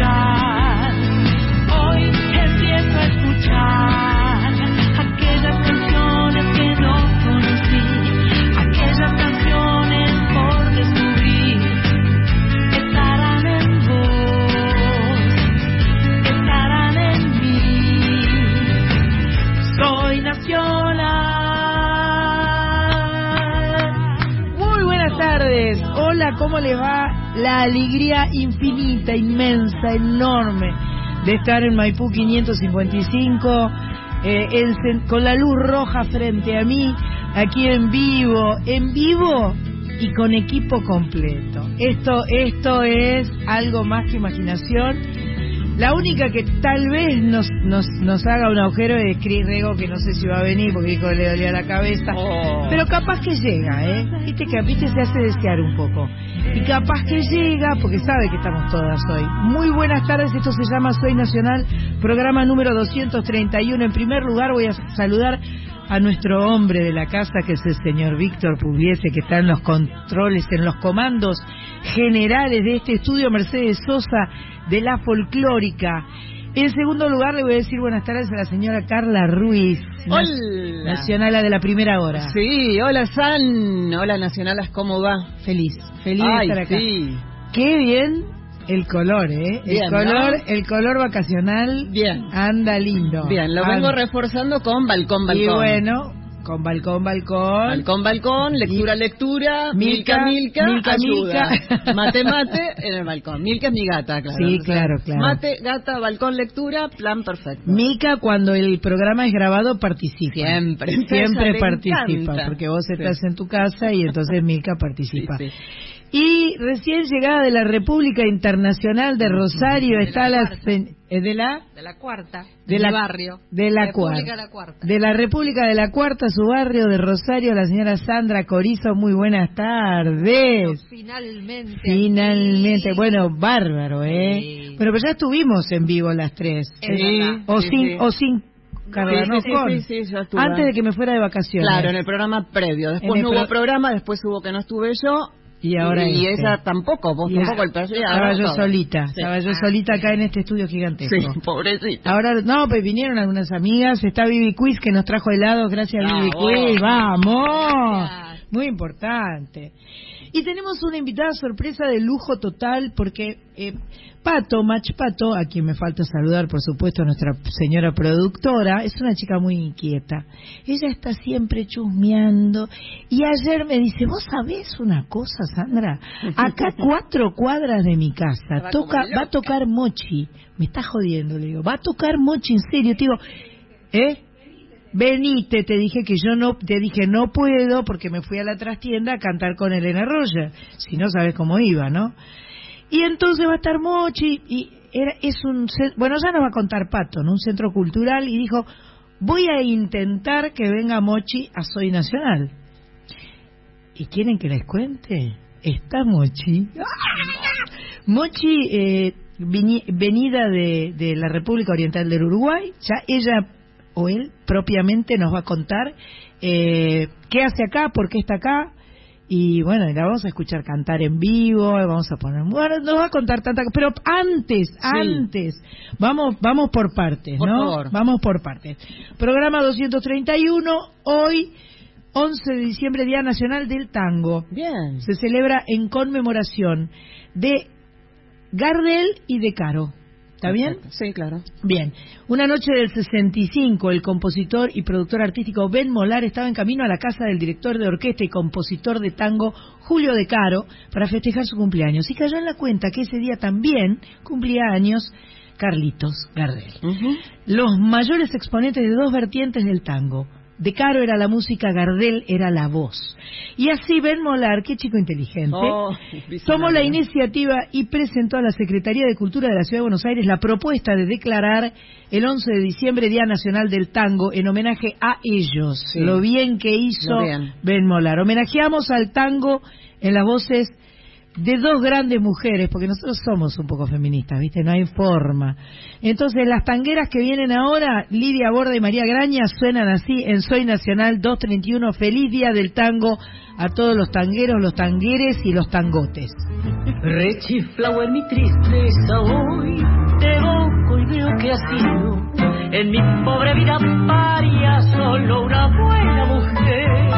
escuchar. Hoy empiezo a escuchar aquellas canciones que no conocí, aquellas canciones por descubrir. Estarán en vos, estarán en mí. Soy nacional. Muy buenas tardes. Hola, ¿cómo le va? La alegría infinita, inmensa, enorme de estar en Maipú 555, eh, con la luz roja frente a mí, aquí en vivo, en vivo y con equipo completo. Esto, esto es algo más que imaginación. La única que tal vez nos, nos, nos haga un agujero es Cris Rego, que no sé si va a venir porque dijo que le dolía la cabeza. Pero capaz que llega, ¿eh? Viste que a Viste se hace desear un poco. Y capaz que llega porque sabe que estamos todas hoy. Muy buenas tardes, esto se llama Soy Nacional, programa número 231. En primer lugar voy a saludar a nuestro hombre de la casa, que es el señor Víctor Pugliese, que está en los controles, en los comandos generales de este estudio, Mercedes Sosa, de la folclórica. En segundo lugar, le voy a decir buenas tardes a la señora Carla Ruiz, Hola. nacional de la primera hora. Sí, hola San, hola Nacionalas, ¿cómo va? Feliz, feliz Ay, de estar acá. sí. Qué bien el color, ¿eh? Bien, el color, ¿no? el color vacacional Bien. anda lindo. Bien, lo Anda. vengo reforzando con balcón, balcón. Y bueno, con balcón, balcón. Balcón, balcón, lectura, lectura, Milka, milka, milka, Milka, ayuda. Milka. Mate, mate en el balcón. Milka es mi gata, claro. Sí, claro, claro. Mate, gata, balcón, lectura, plan perfecto. Mica, cuando el programa es grabado, participa. Siempre. Siempre participa, encanta. porque vos Sí. estás en tu casa y entonces Mica participa. Sí, sí. Y recién llegada de la República Internacional de Rosario De está la la... eh, ¿De la? De la cuarta. De De la- la barrio. de la República cuarta. de la cuarta. De la República de la Cuarta, su barrio de Rosario, la señora Sandra Corizo. Muy buenas tardes. Finalmente. Finalmente, bueno, bárbaro, ¿eh? Sí. Bueno, pero ya estuvimos en vivo las tres. Es verdad. O sí, sin, sí. o sin Carla, Sí, no sí, con. sí, sí, ya estuve. Antes de que me fuera de vacaciones. Claro, en el programa previo. Después no hubo pro- programa, después hubo que no estuve yo. Y ahora y este. ella tampoco, vos Y tampoco, a- el y Estaba yo todo. solita, Sí. estaba yo Ah, solita acá en este estudio gigantesco. Sí, pobrecita. Ahora, no, pues vinieron algunas amigas, está Vivi Quiz que nos trajo helado, gracias Bravo. Vivi Quiz, vamos, Gracias. muy importante. Y tenemos una invitada sorpresa de lujo total porque eh, Pato, Mach Pato, a quien me falta saludar por supuesto, nuestra señora productora, es una chica muy inquieta. Ella está siempre chusmeando. Y ayer me dice, vos sabés una cosa, Sandra, acá cuatro cuadras de mi casa, Va toca, va a tocar Mochi, me está jodiendo, le digo, va a tocar Mochi en serio, te digo, ¿eh? Venite, te dije que yo no, te dije no puedo porque me fui a la trastienda a cantar con Elena Roger, si no sabes cómo iba, ¿no? Y entonces va a estar Mochi y era, es un, bueno ya nos va a contar Pato, ¿no? Un centro cultural y dijo, voy a intentar que venga Mochi a Soy Nacional. ¿Y quieren que les cuente? Está Mochi. Mochi, eh, venida de, de la República Oriental del Uruguay, ya ella o él propiamente nos va a contar eh, qué hace acá, por qué está acá. Y bueno, y la vamos a escuchar cantar en vivo, vamos a poner, bueno, nos va a contar tanta pero antes, antes, vamos, vamos por partes, Por ¿no? favor. Vamos por partes. Programa 231, hoy, 11 de diciembre, Día Nacional del Tango Bien. se celebra en conmemoración de Gardel y de Caro. ¿Está bien? Sí, claro. Bien. Una noche del 65, el compositor y productor artístico Ben Molar estaba en camino a la casa del director de orquesta y compositor de tango Julio De Caro para festejar su cumpleaños y cayó en la cuenta que ese día también cumplía años Carlitos Gardel. Los mayores exponentes de dos vertientes del tango. De Caro era la música, Gardel era la voz. Y así Ben Molar, qué chico inteligente, Oh, tomó la iniciativa y presentó a la Secretaría de Cultura de la Ciudad de Buenos Aires la propuesta de declarar el 11 de diciembre Día Nacional del Tango en homenaje a ellos. Sí. Lo bien que hizo. Ben Molar. Homenajeamos al tango en las voces de dos grandes mujeres, porque nosotros somos un poco feministas, ¿viste? No hay forma. Entonces, las tangueras que vienen ahora, Lidia Borda y María Graña, suenan así en Soy Nacional 231. Feliz Día del Tango a todos los tangueros, los tangueres y los tangotes. Rechiflao en mi tristeza hoy, te evoco y veo que ha sido en mi pobre vida paria solo una buena mujer.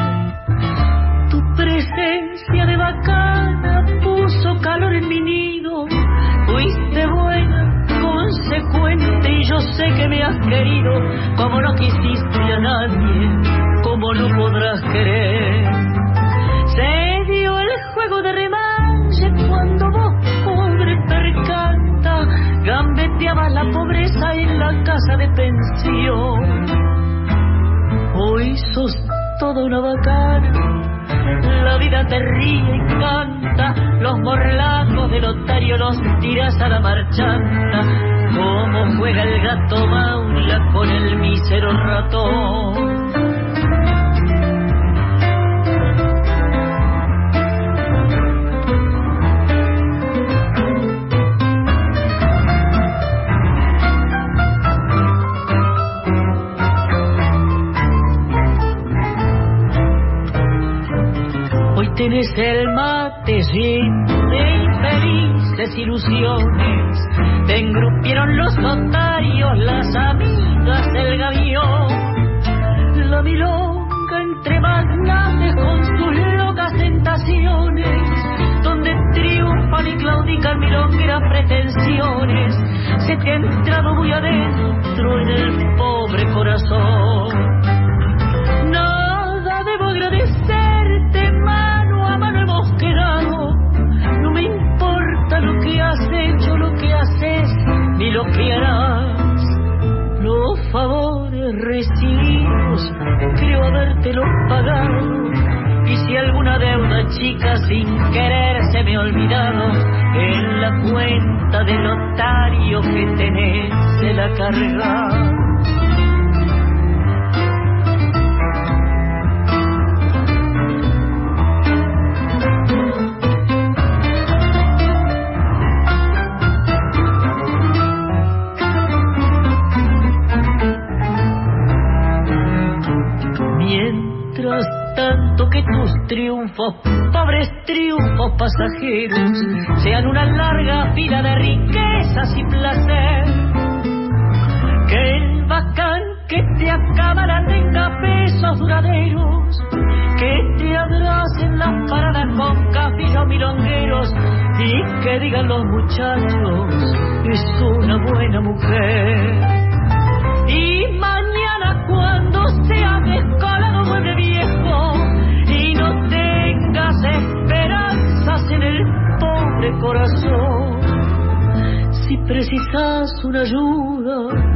Tu presencia de bacana puso calor en mi nido, fuiste buena, consecuente y yo sé que me has querido como no quisiste a nadie, como no podrás querer. Se dio el juego de remanche cuando vos, pobre percanta, gambeteabas la pobreza en la casa de pensión. Hoy sos toda una bacana, la vida te ríe y canta, los morlacos del otario los tiras a la marchanta, como juega el gato maula con el mísero ratón. Tienes el mate lleno de infelices ilusiones. Te engrupieron los notarios, las amigas del gavión. La milonga entre magnates con sus locas tentaciones. Donde triunfan y claudican milongueras pretensiones. Se te ha entrado muy adentro en el pobre corazón. Nada debo agradecerte, lo que has hecho, lo que haces, ni lo que harás. Los favores recibidos, creo habértelo pagado. Y si alguna deuda chica sin querer se me ha olvidado, en la cuenta del notario que tenés se la carga. Triunfos, pobres triunfos pasajeros, sean una larga fila de riquezas y placer. Que el bacán que te acabara tenga pesos duraderos, que te abracen las paradas con cafillos milongueros y que digan los muchachos, es una buena mujer. Esperanzas en el pobre corazón, si precisas una ayuda,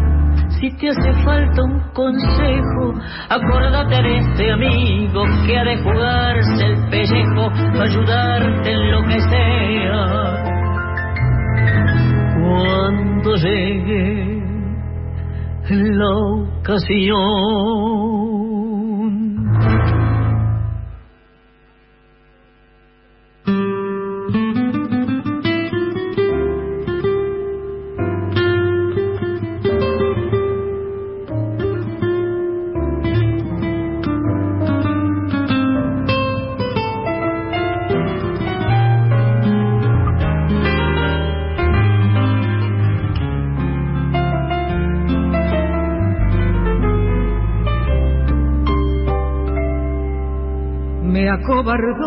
si te hace falta un consejo, acordate de este amigo que ha de jugarse el pellejo para ayudarte en lo que sea. Cuando llegue la ocasión. Me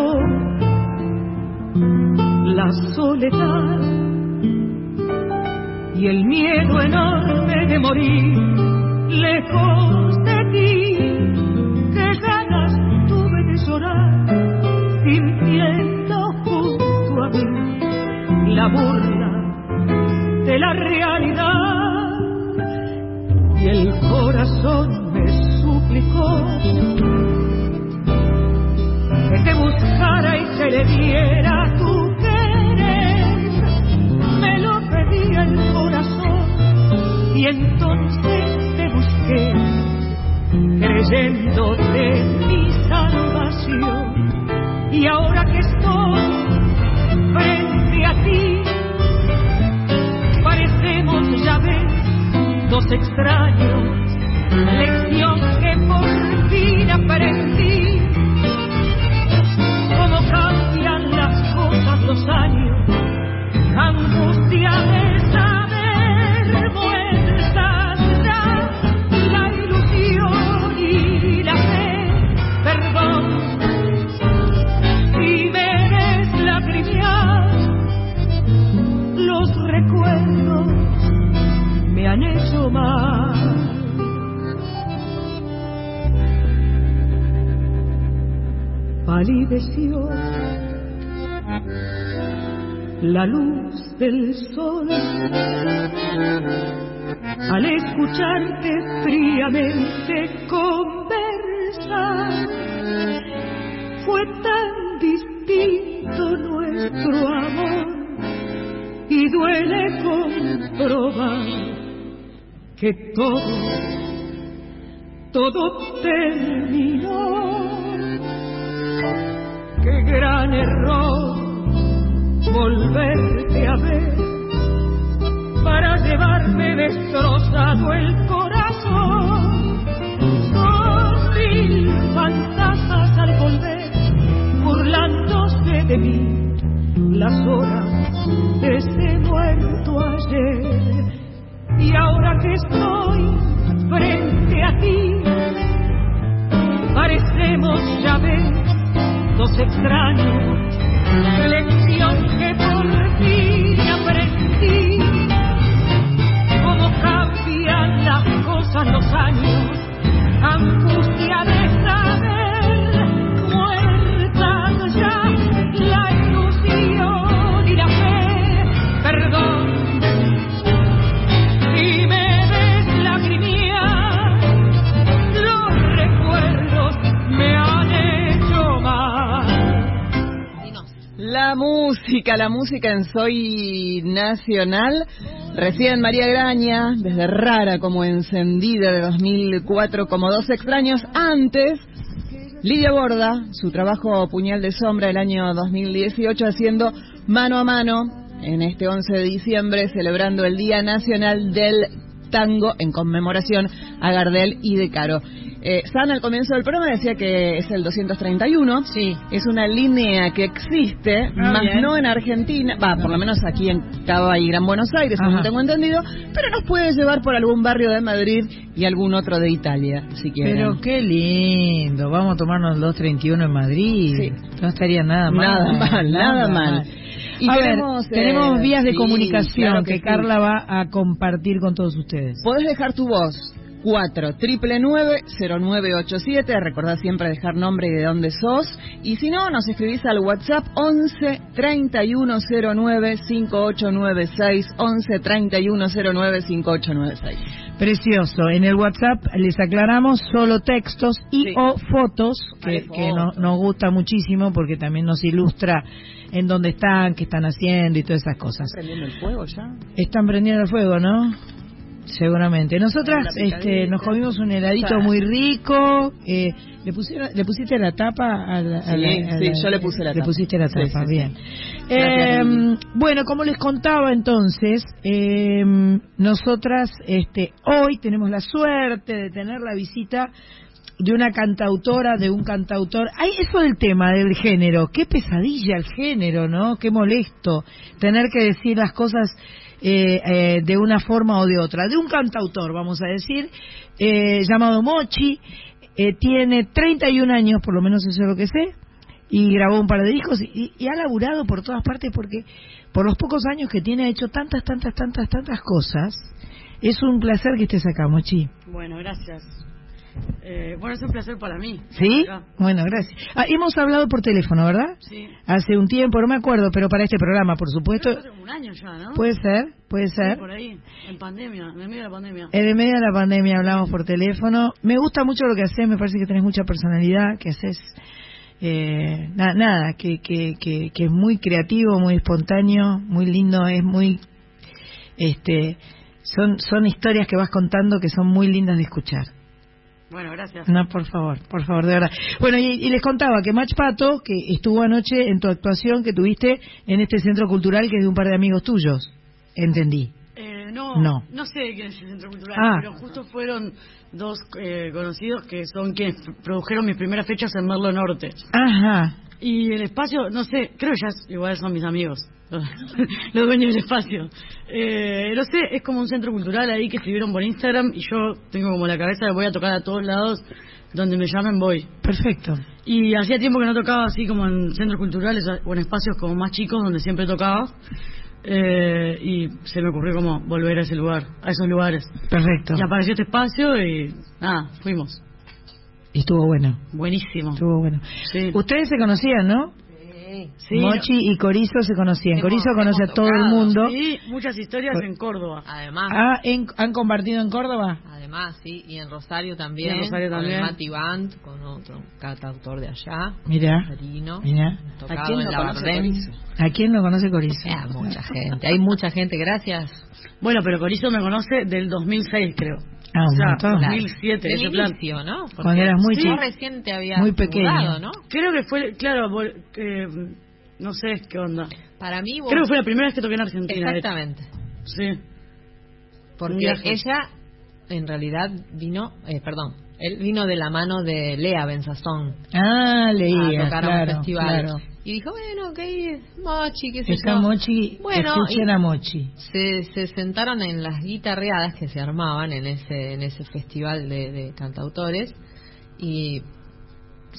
las horas de ese muerto ayer. Y ahora que estoy frente a ti, parecemos ya ves dos extraños música, en Soy Nacional. Recién María Graña, desde Rara como encendida de 2004, como dos extraños antes. Lidia Borda, su trabajo Puñal de Sombra el año 2018 haciendo mano a mano en este 11 de diciembre celebrando el Día Nacional del Tango en conmemoración a Gardel y de Caro. Eh, San al comienzo del programa decía que es el 231. Sí. Es una línea que existe, Ah, más bien. no en Argentina, va, por lo menos aquí en Cava y Gran Buenos Aires, Ajá. tengo entendido, pero nos puede llevar por algún barrio de Madrid y algún otro de Italia, si quieren. Pero qué lindo, vamos a tomarnos el 231 en Madrid. Sí. No estaría nada mal. Nada mal, nada mal. Y a tenemos, ver, tenemos eh, vías de sí, comunicación claro que, que sí. Carla va a compartir con todos ustedes. Podés dejar tu voz. 4 triple 0987 recordá siempre dejar nombre y de dónde sos y si no nos escribís al WhatsApp 11 3109 5896 11 3109 5896 Precioso. En el WhatsApp les aclaramos solo textos y Sí. o fotos, que, Vale, que no- nos gusta muchísimo porque también nos ilustra en dónde están, qué están haciendo y todas esas cosas. prendiendo el fuego ya? Están prendiendo el fuego, ¿no? Seguramente. Nosotras este, nos comimos un heladito muy rico. Eh, ¿le, pusieron, ¿Le pusiste la tapa? A la, a Sí, la- a sí, la- yo le puse la Le tapa. pusiste la tapa, sí, sí. bien. Eh, bueno, como les contaba entonces, eh, nosotras este, hoy tenemos la suerte de tener la visita de una cantautora, de un cantautor. Hay eso del tema del género. Qué pesadilla el género, ¿no? Qué molesto tener que decir las cosas eh, eh, de una forma o de otra. De un cantautor, vamos a decir, eh, llamado Mochi. eh, tiene 31 años, por lo menos eso es lo que sé, y grabó un par de discos y, y ha laburado por todas partes porque por los pocos años que tiene ha hecho tantas, tantas, tantas, tantas cosas. Es un placer que estés acá, Mochi. Bueno, gracias. Eh, bueno, es un placer para mí. ¿Sí? Bueno, gracias. Ah, hemos hablado por teléfono, ¿verdad? Sí. Hace un tiempo, no me acuerdo, pero para este programa, por supuesto. Creo que hace un año ya, ¿no? Puede ser, puede Sí, ser. por ahí, en pandemia, en medio de la pandemia. En el medio de la pandemia hablamos por teléfono. Me gusta mucho lo que haces, me parece que tenés mucha personalidad, que haces eh, na- nada, que, que, que, que es muy creativo, muy espontáneo, muy lindo, es muy, este, son, son historias que vas contando que son muy lindas de escuchar. Bueno, gracias. No, por favor, por favor, de verdad. Bueno, y, y les contaba que Mach Pato, que estuvo anoche en tu actuación que tuviste en este centro cultural que es de un par de amigos tuyos. Entendí. Eh, no, No. no, sé quién es el Centro Cultural, Ah. pero justo fueron dos eh, conocidos que son quienes produjeron mis primeras fechas en Merlo Norte. Ajá. Y el espacio, no sé, creo que ya igual son mis amigos, los dueños del espacio. Eh, no sé, es como un centro cultural ahí que escribieron por Instagram y yo tengo como la cabeza de voy a tocar a todos lados, donde me llamen voy. Perfecto. Y hacía tiempo que no tocaba así como en centros culturales o en espacios como más chicos donde siempre tocaba. Eh, y se me ocurrió como volver a ese lugar, a esos lugares. Perfecto. Y apareció este espacio y nada, fuimos. Y estuvo bueno. Buenísimo. Estuvo bueno. Sí. Ustedes se conocían, ¿no? Sí. Mochi y Corizo se conocían. Hemos- Corizo conoce a todo el tocado, mundo. Sí, muchas historias en Córdoba. Además, Ah, en- ¿han compartido en Córdoba? además, sí, y en Rosario también, Y en Rosario con también. el Mati Band, con otro cantautor de allá, Mira, Marino, mira. tocado ¿A quién en no la conoce? ¿A quién no conoce Corizo? Eh, mucha gente, hay mucha gente, gracias. Bueno, pero Corizo me conoce del 2006, creo. Ah, o sea, montón. 2007, Del ese plan. inicio, ¿no? Porque Cuando eras muy chico. recién te habías Muy pequeño. mudado, ¿no? Creo que fue, claro, eh, no sé qué onda. Para mí vos... Creo que fue la primera vez que toqué en Argentina. Exactamente. Sí. Porque ella, en realidad, vino, eh, perdón, él vino de la mano de Lea Benzazón Ah, a leía, tocar a un claro, festival. claro. Y dijo, bueno, ok, Mochi, qué sé Está yo. Mochi, Bueno, escuchen y- a Mochi. se, se sentaron en las guitarreadas que se armaban en ese en ese festival de, de cantautores y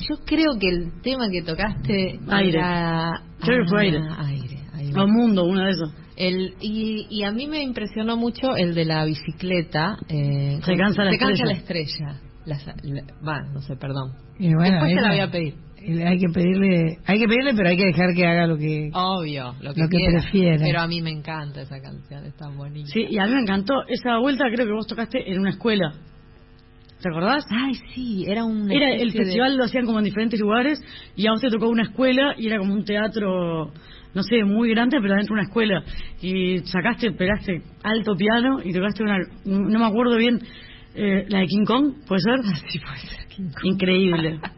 yo creo que el tema que tocaste Aire. era Creo aire. Ah, aire, aire. A un mundo, uno de esos. El, y, y a mí me impresionó mucho el de la bicicleta. Eh, Se cansa la se cansa la estrella. La- la- Va, no sé, perdón. Y bueno, Después te la voy a pedir. Hay que pedirle, hay que pedirle, pero hay que dejar que haga lo que. Obvio, lo que, Lo que quiera. prefiera. Pero a mí me encanta esa canción, es tan bonita. Sí, y a mí me encantó. Esa vuelta creo que vos tocaste en una escuela. ¿Te acordás? Ay, sí, era un. Era el festival lo hacían como en diferentes lugares y a vos te tocó una escuela y era como un teatro, no sé, muy grande, pero dentro de una escuela. Y sacaste, pegaste alto piano y tocaste una, no me acuerdo bien, eh, la de King Kong, ¿puede ser? Sí, puede ser. King Kong. Increíble.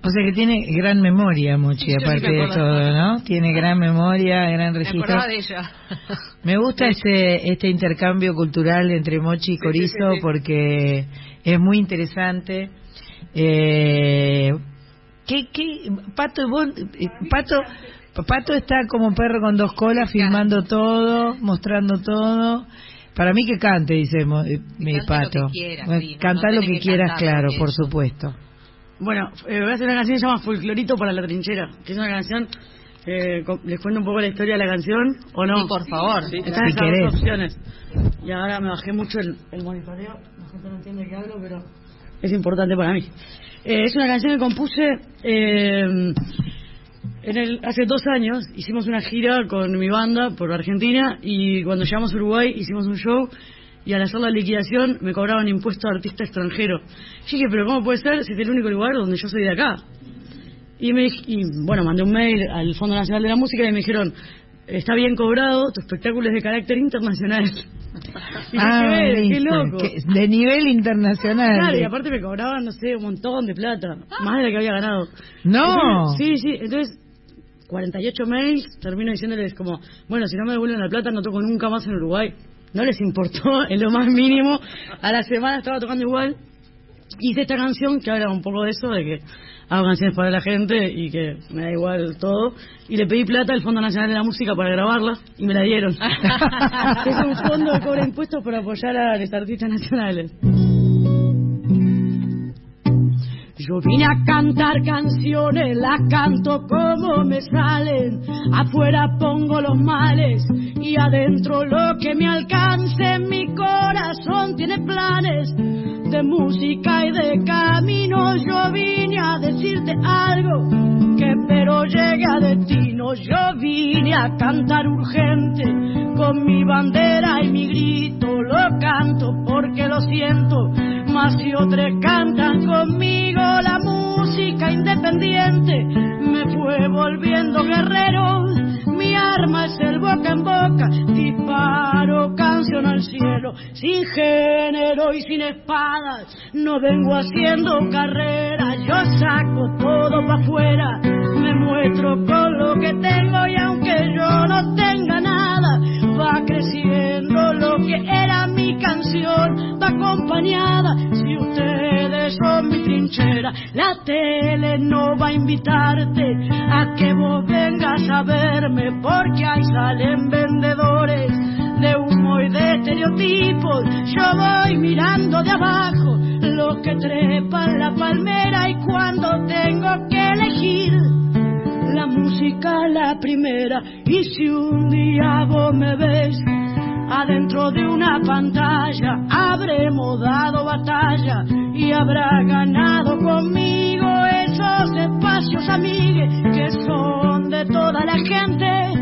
O sea que tiene gran memoria, Mochi, aparte me de todo, ¿no? Tiene gran memoria, gran Me registro. de ella. Me gusta este, este intercambio cultural entre Mochi y Corizo porque es muy interesante. Eh, ¿qué, qué, Pato, vos, eh, Pato, Pato está como perro con dos colas, filmando todo, mostrando todo. Para mí que cante, dice eh, mi cante lo Pato. que quiera, Bueno, sí, no- canta no lo que que quieras, cantar claro, por es. supuesto. Bueno, eh, voy a hacer una canción que se llama Folclorito para la trinchera, que es una canción, eh, con- les cuento un poco la historia de la canción, ¿o no? Sí, por favor. Están Si esas querés. dos opciones. Y ahora me bajé mucho el, el monitoreo, la gente no entiende qué hablo, pero es importante para mí. Eh, es una canción que compuse eh, en el, hace dos años, hicimos una gira con mi banda por Argentina y cuando llegamos a Uruguay hicimos un show y al hacer la liquidación me cobraban impuesto a artista extranjero. Yo dije, pero ¿cómo puede ser si es el único lugar donde yo soy de acá? Y, me, y bueno, mandé un mail al Fondo Nacional de la Música y me dijeron, está bien cobrado, tu espectáculo es de carácter internacional. Y Ah, dije, "Eh, qué loco. que- de nivel internacional. Claro, y aparte me cobraban, no sé, un montón de plata, más de la que había ganado. No. Entonces, sí, sí, entonces 48 mails, termino diciéndoles como, bueno, si no me devuelven la plata no toco nunca más en Uruguay. No les importó en lo más mínimo. A la semana estaba tocando igual. Hice esta canción que habla un poco de eso, de que hago canciones para la gente y que me da igual todo. Y le pedí plata al Fondo Nacional de la Música para grabarla y me la dieron. es un fondo que cobra impuestos para apoyar a los artistas nacionales. Yo vine a cantar canciones, las canto como me salen. Afuera pongo los males y adentro lo que me alcance. Mi corazón tiene planes de música y de camino. Yo vine a decirte algo que pero llegue a destino. Yo vine a cantar urgente con mi bandera y mi grito. Lo canto porque lo siento. Más si otros cantan conmigo la música independiente me fue volviendo guerrero. Mi arma es el boca en boca, disparo canción al cielo, sin género y sin espadas. No vengo haciendo carrera, yo saco todo para afuera, me muestro con lo que tengo y aunque yo no tenga nada, va creciendo lo que era mi canción, va acompañada. Si ustedes son mi trinchera, la tele no va a invitarte a que vos vengas a verme, porque ahí salen vendedores de humo y de estereotipos. Yo voy mirando de abajo los que trepan la palmera y cuando tengo que elegir la música la primera y si un día vos me ves adentro dentro de una pantalla habremos dado batalla y habrá ganado conmigo esos espacios, amigues, que son de toda la gente.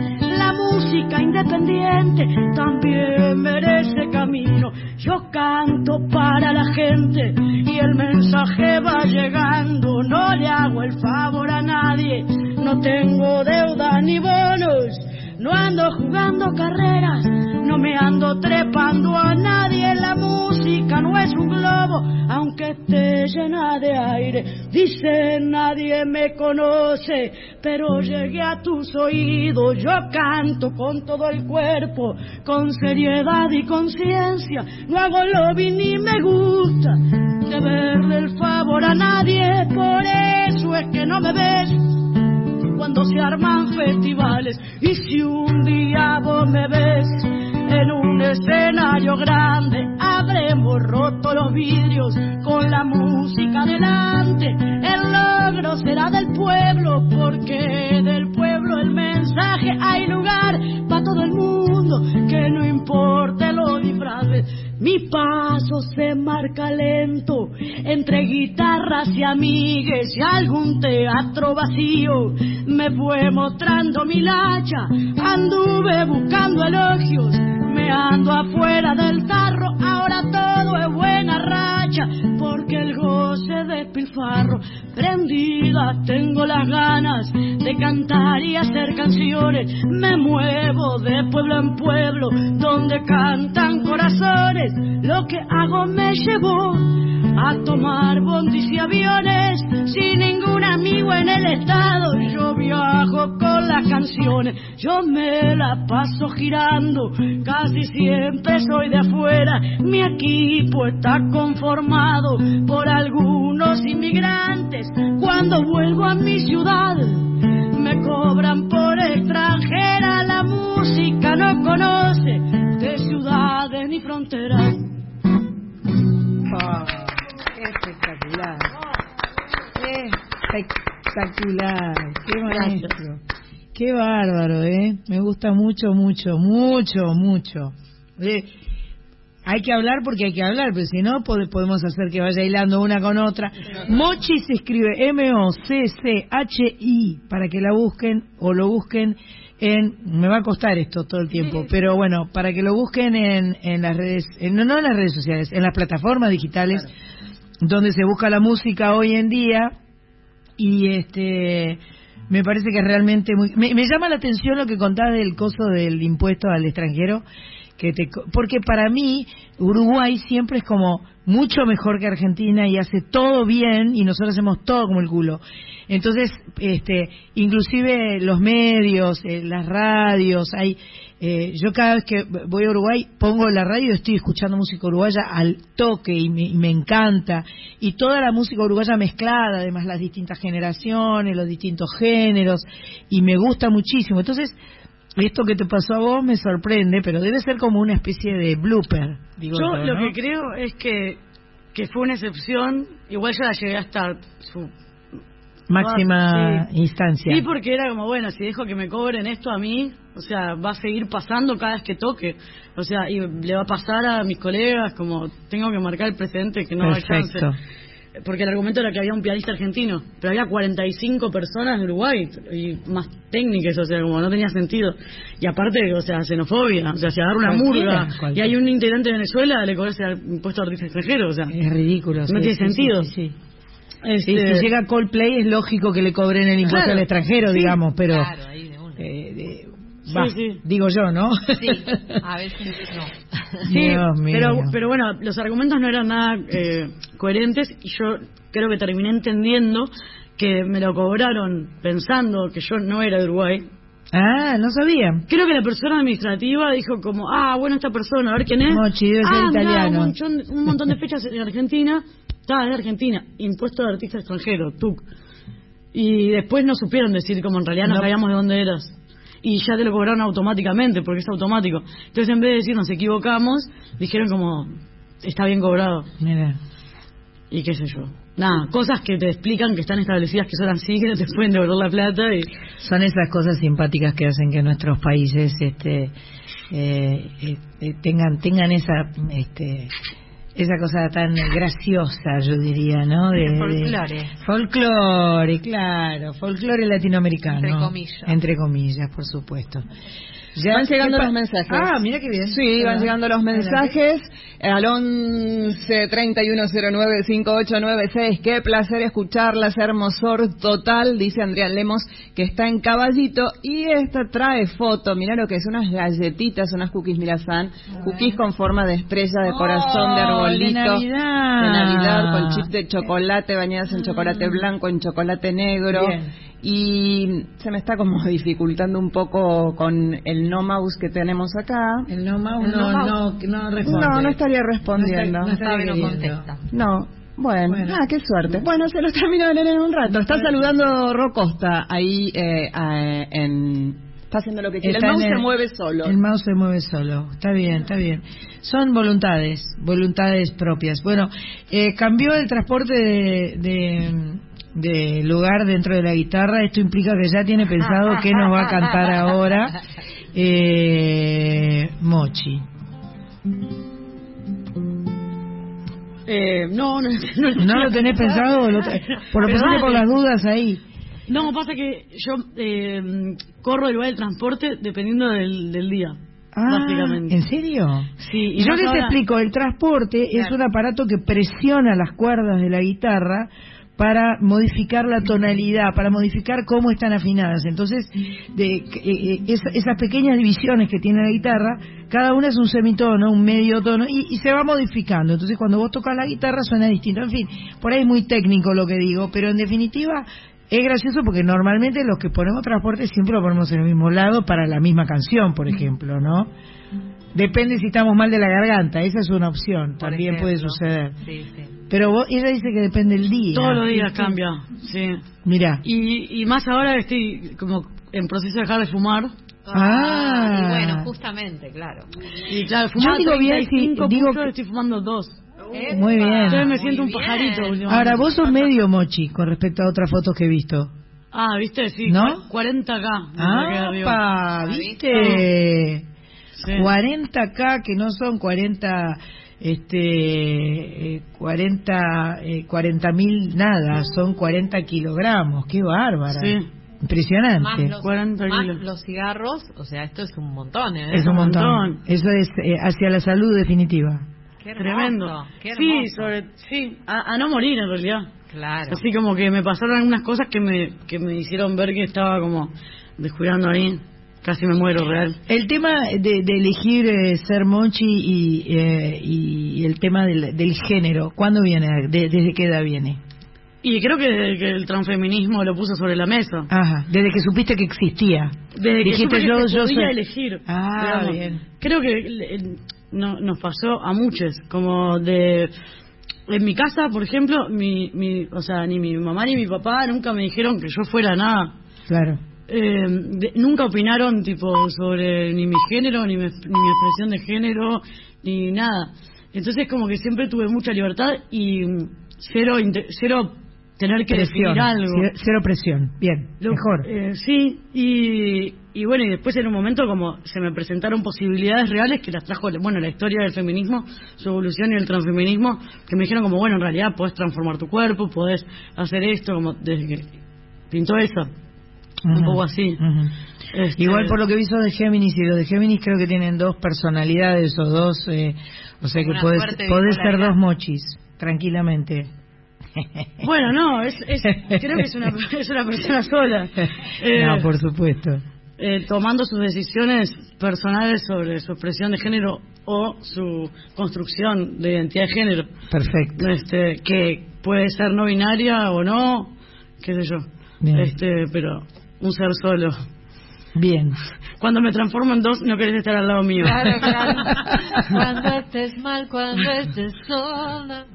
Música independiente también merece camino. Yo canto para la gente y el mensaje va llegando. No le hago el favor a nadie, no tengo deuda ni bonos no ando jugando carreras, no me ando trepando a nadie. La música no es un globo, aunque esté llena de aire. Dice nadie me conoce, pero llegué a tus oídos. Yo canto con todo el cuerpo, con seriedad y conciencia. No hago lobby ni me gusta deberle el favor a nadie. Por eso es que no me ves cuando se arman festivales. Y si un día vos me ves en un escenario grande, habremos roto los vidrios con la música delante. El logro será del pueblo, porque del pueblo el mensaje hay lugar para todo el mundo, que no importe los disfraces mi paso se marca lento entre guitarras y amigues y algún teatro vacío. Me fue mostrando mi lacha, anduve buscando elogios, me ando afuera del tarro, ahora todo es buena racha, porque el goce de pilfarro, prendida tengo las ganas de cantar y hacer canciones, me muevo de pueblo en pueblo, donde cantan corazones lo que hago me llevó a tomar bondis y aviones sin ningún amigo en el estado. Yo viajo con las canciones, yo me la paso girando, casi siempre soy de afuera. Mi equipo está conformado por algunos inmigrantes. Cuando vuelvo a mi ciudad, me cobran por extranjera, la música no ni fronteras. Oh, espectacular. Espectacular. Qué maestro. Qué bárbaro, ¿eh? Me gusta mucho, mucho, mucho, mucho. Eh, hay que hablar porque hay que hablar, pero si no podemos hacer que vaya hilando una con otra. Mochi se escribe M-O-C-C-H-I para que la busquen o lo busquen en, me va a costar esto todo el tiempo, pero bueno, para que lo busquen en, en las redes, no, no en las redes sociales, en las plataformas digitales donde se busca la música hoy en día y este me parece que realmente muy, me, me llama la atención lo que contás del costo del impuesto al extranjero que te, porque para mí Uruguay siempre es como mucho mejor que Argentina y hace todo bien y nosotros hacemos todo como el culo. Entonces, este, inclusive los medios, eh, las radios, hay, eh, yo cada vez que voy a Uruguay pongo la radio y estoy escuchando música uruguaya al toque y me, y me, encanta. Y toda la música uruguaya mezclada, además las distintas generaciones, los distintos géneros, y me gusta muchísimo. Entonces, esto que te pasó a vos me sorprende, pero debe ser como una especie de blooper. Digo yo, yo lo que creo es que, que fue una excepción, igual ya la llegué hasta su máxima sí. instancia. Sí, porque era como, bueno, si dejo que me cobren esto a mí, o sea, va a seguir pasando cada vez que toque. O sea, y le va a pasar a mis colegas, como tengo que marcar el precedente que no Perfecto. hay chance. Porque el argumento era que había un pianista argentino, pero había 45 personas en Uruguay y más técnicas, o sea, como no tenía sentido. Y aparte, o sea, xenofobia, o sea, si agarra una murga y hay un integrante de Venezuela, le cobras el impuesto de artista extranjero, o sea, Es ridículo. no sí, tiene sí, sentido. sí. Este, Y si llega Coldplay es lógico que le cobren el impuesto Claro, al extranjero, sí, digamos, pero Claro, ahí de una. eh, de- Sí, va, sí. digo yo, ¿no? Sí, a veces no. Sí, Dios mío. pero, pero bueno, los argumentos no eran nada eh, coherentes y yo creo que terminé entendiendo que me lo cobraron pensando que yo no era de Uruguay. Ah, no sabía. Creo que la persona administrativa dijo como, ah, bueno, esta persona, a ver quién es. Mochi, debe ser ah, mirá, italiano. un, montón, un montón de fechas en Argentina. Estaba en Argentina, impuesto de artista extranjero, TUC. Y después no supieron decir como en realidad no, No. sabíamos de dónde eras. Y ya te lo cobraron automáticamente, porque es automático. Entonces en vez de decir nos equivocamos, dijeron como, está bien cobrado. Mira. Y qué sé yo. Nada, cosas que te explican que están establecidas que son así, que no te pueden devolver la plata y... Son esas cosas simpáticas que hacen que nuestros países este, eh, eh, eh, tengan tengan esa este esa cosa tan graciosa, yo diría, ¿no? De, de- folclore. folclore, claro, folclore latinoamericano. Entre comillas. Entre comillas, por supuesto. Ya- Van llegando ¿qué pa- los mensajes. Ah, mira qué bien. Sí, van llegando los mensajes al 11 3109 5896. Qué placer escucharlas, hermosor total, dice Andrea Lemos, que está en caballito. Y esta trae foto, mira lo que es, unas galletitas, unas cookies mirazán, cookies con forma de estrella, de corazón, de Oh, de arbolito. Navidad. De Navidad, con chip de chocolate, bañadas en chocolate blanco, en chocolate negro. Bien. Y se me está como dificultando un poco con el no mouse que tenemos acá. El no mouse El no, no no, no, responde. No, no estaría respondiendo. No No, está- no contesta. bueno, Bueno. ah, qué suerte. Bueno, se los termino de leer en un rato. Está saludando Rocosta ahí eh, eh, en... Está haciendo lo que quiere. El Está mouse se mueve solo. El mouse se mueve solo. Está bien, está bien. Son voluntades, voluntades propias. Bueno, eh, cambió el transporte de, de, de lugar dentro de la guitarra. Esto implica que ya tiene pensado qué nos va a cantar ahora eh, Mochi. Eh, no, no, no, ¿No lo tenés pensado? Lo por lo posible por las dudas ahí. No, pasa que yo eh, corro el lugar del transporte dependiendo del, del día, Ah, básicamente. ¿En serio? Sí, y yo les ahora- explico, el transporte es un aparato que presiona las cuerdas de la guitarra para modificar la tonalidad, para modificar cómo están afinadas. Entonces, de, eh, eh, esa- esas pequeñas divisiones que tiene la guitarra, cada una es un semitono, un medio tono, y, y se va modificando. Entonces, cuando vos tocas la guitarra suena distinto. En fin, por ahí es muy técnico lo que digo, pero en definitiva es gracioso porque normalmente los que ponemos transporte siempre lo ponemos en el mismo lado para la misma canción, por ejemplo, ¿no? Depende si estamos mal de la garganta, esa es una opción, Por también puede suceder. Sí, sí. Pero vos, ella dice que depende del día. Todos los días cambia, sí. Mira. Y, y más ahora estoy como en proceso de dejar de fumar. Ah. y bueno, justamente, claro. Y claro, fumaba digo bien si- 35 digo que- estoy fumando dos. Muy bien. Entonces me Muy siento un pajarito. Ahora, vos sos medio mochi con respecto a otras fotos que he visto. Ah, ¿viste? Sí, ¿No? cua- 40k. me saqué de arriba. ¡Ah, ¿Ah, viste! Sí. 40K, que no son 40, este, eh, 40, eh, 40 mil nada, son 40 kilogramos. ¡Qué bárbara! Sí. Más Impresionante. los, 40 más los cigarros, o sea, esto es un montón, ¿eh? Es un montón. montón. Eso es eh, hacia la salud definitiva. Qué hermoso, Tremendo. Qué sí, sobre, sí, a, a no morir en realidad. Claro. Así como que me pasaron algunas cosas que me, que me hicieron ver que estaba como descuidando ahí. Casi me muero, real. El tema de, de elegir eh, ser mochi y, eh, y el tema del, del género, ¿cuándo viene? De- ¿Desde qué edad viene? Y creo que desde que el transfeminismo lo puso sobre la mesa. Ajá, desde que supiste que existía. Desde que que yo- podía soy- elegir. Ah, digamos. bien. Creo que no, nos pasó a muchos, como de... En mi casa, por ejemplo, mi, mi, o sea, ni mi mamá ni mi papá nunca me dijeron que yo fuera nada. Claro. Eh, de- nunca opinaron tipo sobre ni mi género, ni mi, ni mi expresión de género, ni nada. Entonces como que siempre tuve mucha libertad y mm, cero, cero tener que Presión. definir algo. Cero, presión. Bien, Lo- mejor. eh, sí, y, y bueno, y después en un momento como se me presentaron posibilidades reales que las trajo, bueno, la historia del feminismo, su evolución y el transfeminismo, que me dijeron como, bueno, en realidad podés transformar tu cuerpo, podés hacer esto, como desde que pintó eso, un poco así. Este, Igual por lo que vi sos de Géminis y los de Géminis creo que tienen dos personalidades o dos, eh, o sea que Una podés, podés ser dos mochis, tranquilamente. Bueno, no, es, es- creo que es una, es una persona sola. Eh, no, por supuesto. eh, tomando sus decisiones personales sobre su expresión de género o su construcción de identidad de género. Perfecto. este que puede ser no binaria o no qué sé yo Bien. este pero un ser solo Bien. cuando me transformo en dos no querés estar al lado mío Claro, claro. cuando estés mal, cuando estés sola.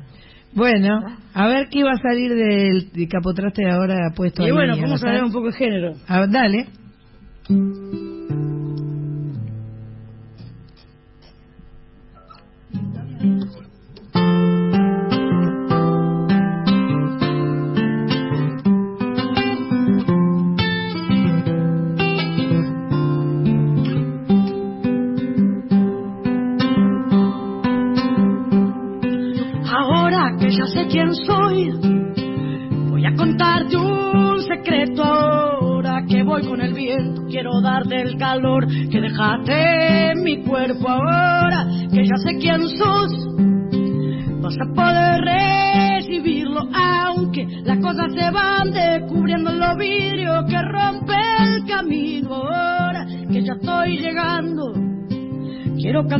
Bueno, a ver qué va a salir del, del capotraste ahora puesto y bueno vamos a hablar un poco de género Ah, dale.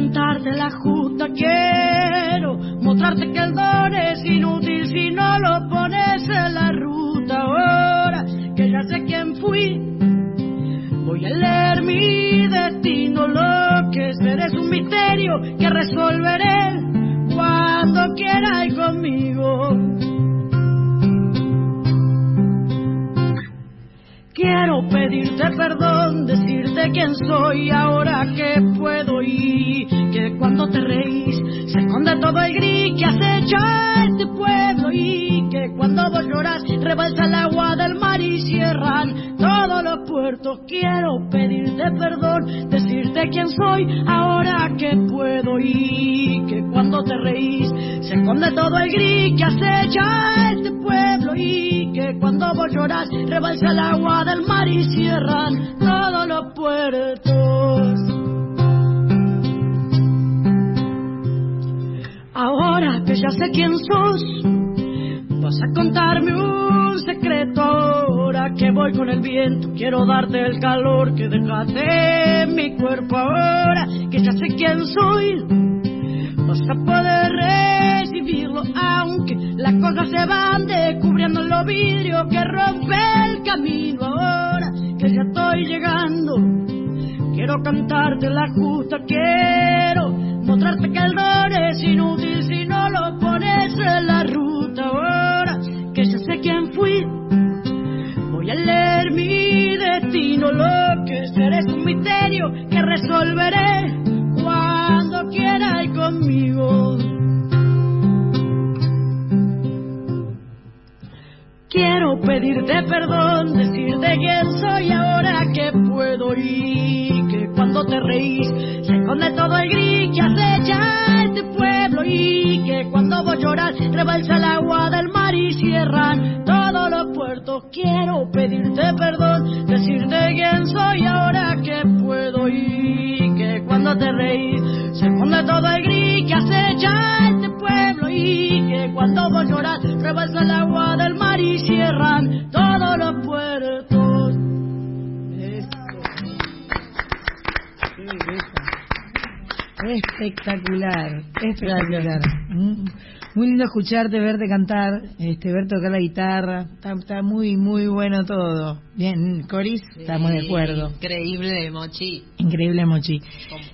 Cantarte la justa, escucharte, verte cantar, este, ver tocar la guitarra. Está, está muy, muy bueno todo. Bien, Coris, estamos de acuerdo. Increíble, Mochi. Increíble, Mochi.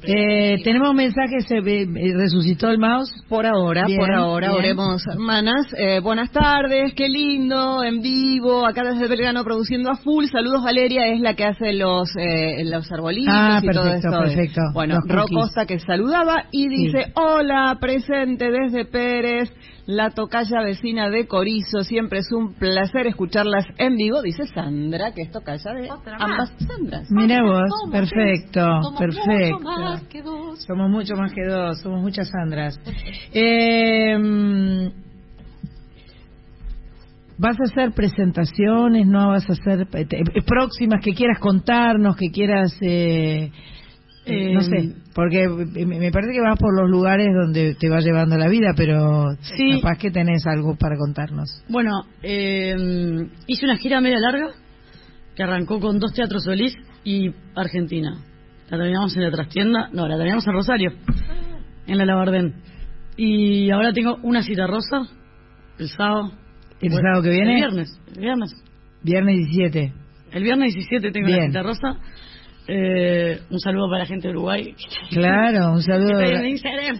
Eh, tenemos mensajes, se ve- eh, resucitó el mouse. Por ahora, Bien, por ahora, bien. oremos, hermanas. Eh, buenas tardes, qué lindo, en vivo, acá desde Belgrano produciendo a full. Saludos, Valeria, es la que hace los eh, los arbolitos Ah, y todo perfecto, esto. perfecto. Bueno, Ro. Costa que saludaba y dice, hola, presente desde Pérez, la tocaya vecina de Corizo. Siempre es un placer escucharlas en vivo, dice Sandra, que es tocaya de Otra ambas más. Sandras. Mira vos, Somos perfecto, somos perfecto. mucho más que dos. Somos mucho más que dos, somos muchas Sandras. Eh, ¿Vas a hacer presentaciones? ¿No vas a hacer eh, eh, próximas que quieras contarnos, que quieras... Eh, eh, no sé, porque eh, me parece que vas por los lugares donde te va llevando la vida, pero Sí. capaz que tenés algo para contarnos. Bueno, eh, hice una gira media larga que arrancó con dos teatros Solís y Argentina. La terminamos en la trastienda, no, la terminamos en Rosario, en la Labardén. Y ahora tengo una cita rosa el sábado. ¿El Bueno, sábado que viene? El viernes, el viernes. Viernes 17. El viernes 17 tengo Bien. la cita rosa. Eh, un saludo para la gente de Uruguay. Claro, un saludo. En.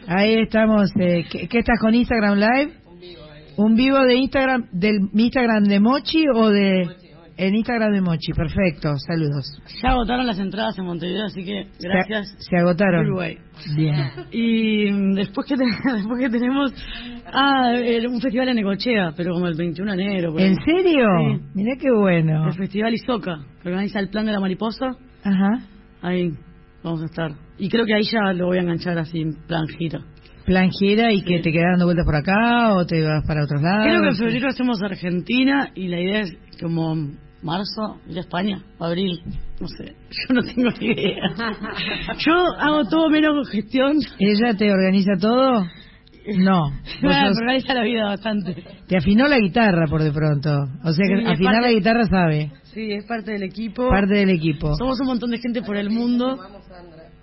Ahí estamos. Eh, ¿qué, qué estás con Instagram Live? Un vivo de Instagram, del Instagram de Mochi o de el Instagram de Mochi. Perfecto, saludos. Ya agotaron las entradas en Montevideo, así que gracias. Se, se agotaron. Uruguay. Bien. Y mm, después que, te- después que tenemos ah, un festival en Necochea, pero como el 21 de enero. ¿En serio? Sí. Mirá qué bueno. El festival Isoca, que organiza el plan de la mariposa. Ajá. Ahí. vamos a estar. Y creo que ahí ya lo voy a enganchar así en plan gira. Plan gira y que te quedas dando vueltas por acá o te vas para otros lados. Creo que en febrero hacemos Argentina y la idea es como marzo ir a España, abril, no sé, yo no tengo ni idea. Yo hago todo menos gestión. ¿Ella te organiza todo? No. Vos Me sos- organiza la vida bastante. te afinó la guitarra por de pronto. O sea que Sí, afinar la guitarra sabe. Sí, es parte del equipo. Parte del equipo. Somos un montón de gente por el mundo.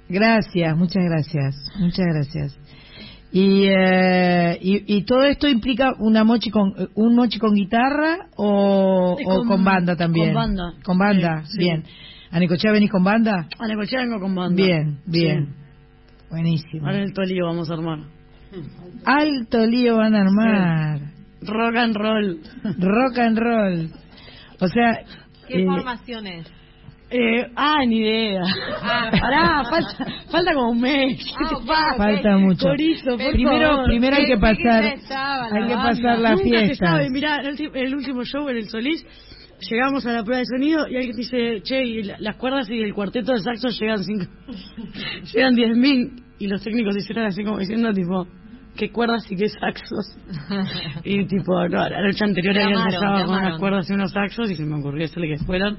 Gracias, muchas gracias. Muchas gracias. Y, eh, y, y todo esto implica una mochi con un mochi con guitarra o, Sí, o con- con banda también. con banda. Con banda, Sí, bien. ¿A Necochea venís con banda? A la cochera vengo con banda. Bien, bien. Buenísimo. Ahora en el Tolío vamos a armar. Alto lío van a armar. Rock and roll. Rock and roll. O sea, ¿Qué eh, formación es? Eh, ah, ni idea. Ah. Pará, falta, falta como un mes. ¿Qué Ah, falta mucho. Corizo, por primero, favor. primero hay que pasar, hay que pasar la Nunca se fiesta. sabe. Mirá, el último show en el Solís, llegamos a la prueba de sonido y alguien dice, che, y la- las cuerdas y el cuarteto de saxo llegan cinco, llegan diez mil. Y los técnicos hicieron así como diciendo, tipo, ¿qué cuerdas y qué saxos? y tipo, no, la noche anterior Te había te con unas cuerdas y unos saxos y se me ocurrió hacerle que fueran.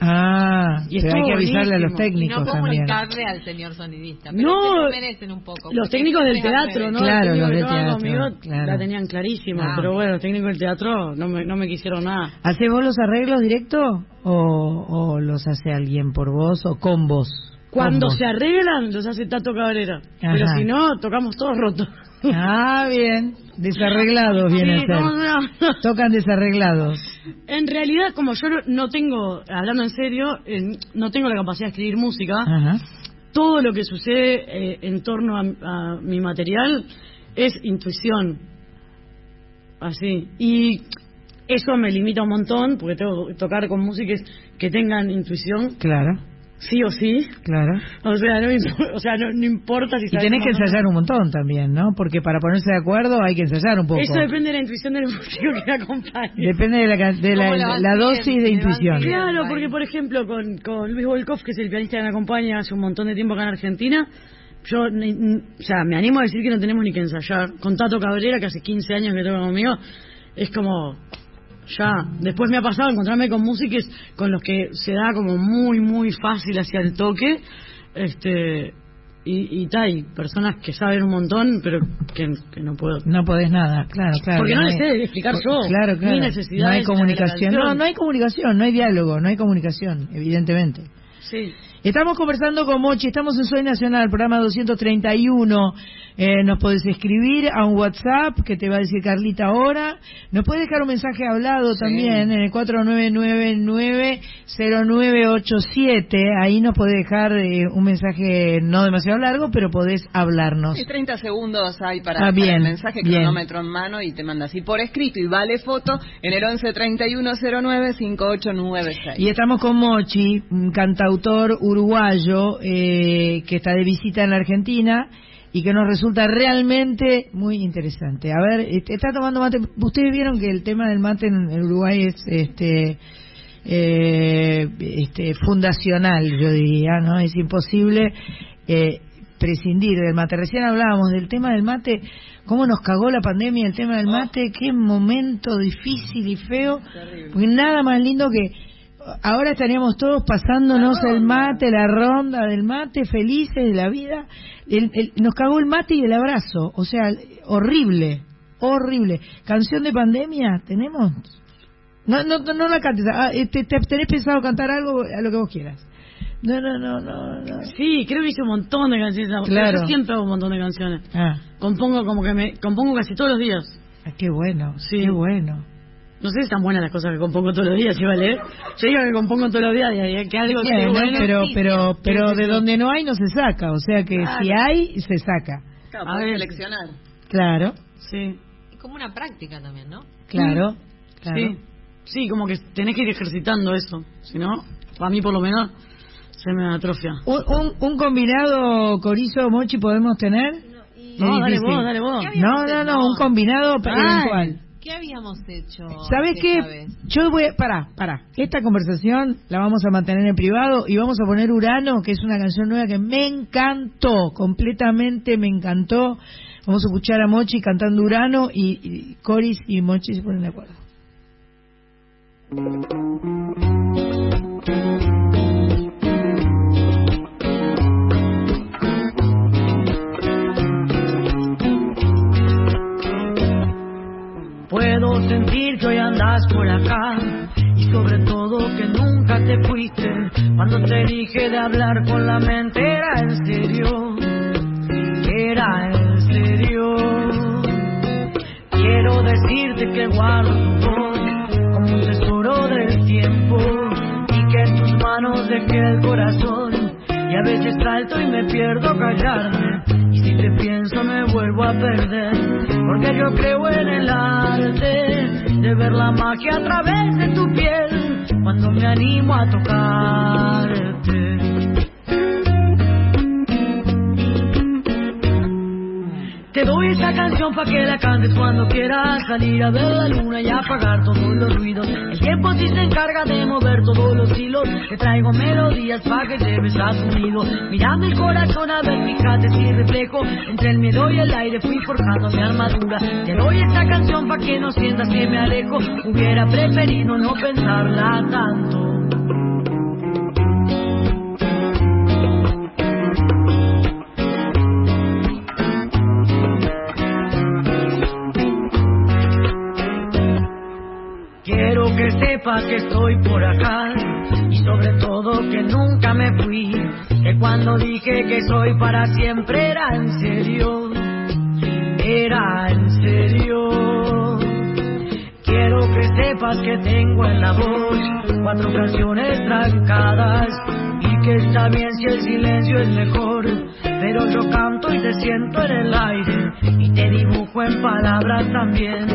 Ah, Y pero hay que avisarle a los buenísimo. Y no técnicos también. comunicarle al señor sonidista. Pero No, se lo merecen un poco. Los técnicos del teatro. ¿no? Claro, técnicos los que del teatro, conmigo claro. la tenían clarísima, Ah. pero bueno, los técnicos del teatro no me, no me quisieron nada. ¿Hacés vos los arreglos directo o, o los hace alguien por vos o con vos? Cuando se arreglan, los hace Tato Cabrera. Ajá. Pero si no, tocamos todos rotos. Ah, bien. Desarreglados viene Sí, a. Tocan desarreglados. En realidad, como yo no- tengo, hablando en serio, no tengo la capacidad de escribir música, Ajá. todo lo que sucede eh, en torno a, a mi material es intuición. Así. Y eso me limita un montón, porque tengo que tocar con músicas que tengan intuición, Claro, sí o sí. claro. O sea, no, o sea, no, no importa si Y tenés que ensayar un montón también, ¿no? Porque para ponerse de acuerdo hay que ensayar un poco. Eso depende de la intuición del músico que me acompañe. Depende de la, de la, ¿Cómo lo van la dosis de intuición. Claro, porque por ejemplo con, con Luis Volkov, que es el pianista que me acompaña hace un montón de tiempo acá en Argentina, yo o sea, me animo a decir que no tenemos ni que ensayar. Con Tato Cabrera, que hace 15 años que toca conmigo, es como ya. Después me ha pasado encontrarme con músicos con los que se da como muy, muy fácil hacia el toque. Este. Y, y tal, hay personas que saben un montón, pero que, que no puedo. No podés nada, claro, claro. Porque no hay- les sé explicar yo. Claro, claro. Mi necesidad no hay comunicación. No, no hay comunicación, no hay diálogo, no hay comunicación, evidentemente. Sí. Estamos conversando con Mochi, estamos en Soy Nacional, programa 231. Eh, nos podés escribir a un WhatsApp que te va a decir Carlita ahora. Nos puedes dejar un mensaje hablado también en el 4999-0987. Ahí nos podés dejar eh, un mensaje no demasiado largo, pero podés hablarnos. Y 30 segundos hay para, Ah, para el mensaje, bien. cronómetro en mano y te manda así por escrito y vale foto en el 11 31 09 5896. Y estamos con Mochi, un cantautor uruguayo eh, que está de visita en la Argentina y que nos resulta realmente muy interesante. A ver, está tomando mate. Ustedes vieron que el tema del mate en Uruguay es este, eh, este fundacional, yo diría, ¿no? Es imposible eh, prescindir del mate. Recién hablábamos del tema del mate, cómo nos cagó la pandemia el tema del mate, qué momento difícil y feo, porque nada más lindo que ahora estaríamos todos pasándonos el mate, la ronda del mate, felices de la vida. El- el- nos cagó el mate y el abrazo, o sea, horrible, horrible. Canción de pandemia, tenemos. No, no, no, no la cantes. Ah, este, te- ¿Tenés pensado cantar algo a lo que vos quieras? No, no, no, no. no. Sí, creo que hice un montón de canciones. Claro. Yo siempre hago un montón de canciones. Ah, Compongo como que me compongo casi todos los días. ah, qué bueno, Sí. qué bueno. No sé si están buenas las cosas que compongo todos los días, ¿sí vale? Yo digo que compongo todos los días y hay- que algo bueno. pero, pero, pero Sí, sí, de sí. donde no hay no se saca, o sea que Claro. si hay, se saca. Claro, A ver. seleccionar. Claro, Sí, Es como una práctica también, ¿no? claro, claro. sí. Sí, como que tenés que ir ejercitando eso. Si no, a mí por lo menos se me atrofia. Un, un, un combinado Corizo Mochi podemos tener? No, Es dale vos, dale vos. No, no, no, un combinado pero. ¿Qué habíamos hecho? ¿Sabes qué? vez? Yo voy a... Pará, pará. Esta conversación la vamos a mantener en privado y vamos a poner Urano, que es una canción nueva que me encantó, completamente me encantó. Vamos a escuchar a Mochi cantando Urano y, y Coris y Mochi se ponen de acuerdo. Que hoy andas por acá. Y sobre todo que nunca te fuiste. Cuando te dije de hablar con la mente era en serio, era en serio. Quiero decirte que guardo tu voz como un tesoro del tiempo. Y que en tus manos dejé el corazón. Y a veces salto y me pierdo callarme te pienso me vuelvo a perder porque yo creo en el arte de ver la magia a través de tu piel cuando me animo a tocarte. Te doy esta canción pa' que la cantes cuando quieras salir a ver la luna y apagar todos los ruidos. El tiempo sí se encarga de mover todos los hilos. Te traigo melodías pa' que lleves a tu. Mírame el corazón a ver, fíjate si reflejo. Entre el miedo y el aire fui forjando mi armadura. Te doy esta canción pa' que no sientas que me alejo. Hubiera preferido no pensarla tanto. Que estoy por acá y sobre todo que nunca me fui. Que cuando dije que soy para siempre era en serio, era en serio. Quiero que sepas que tengo en la voz cuatro canciones trancadas y que está bien si el silencio es mejor. Pero yo canto y te siento en el aire y te dibujo en palabras también.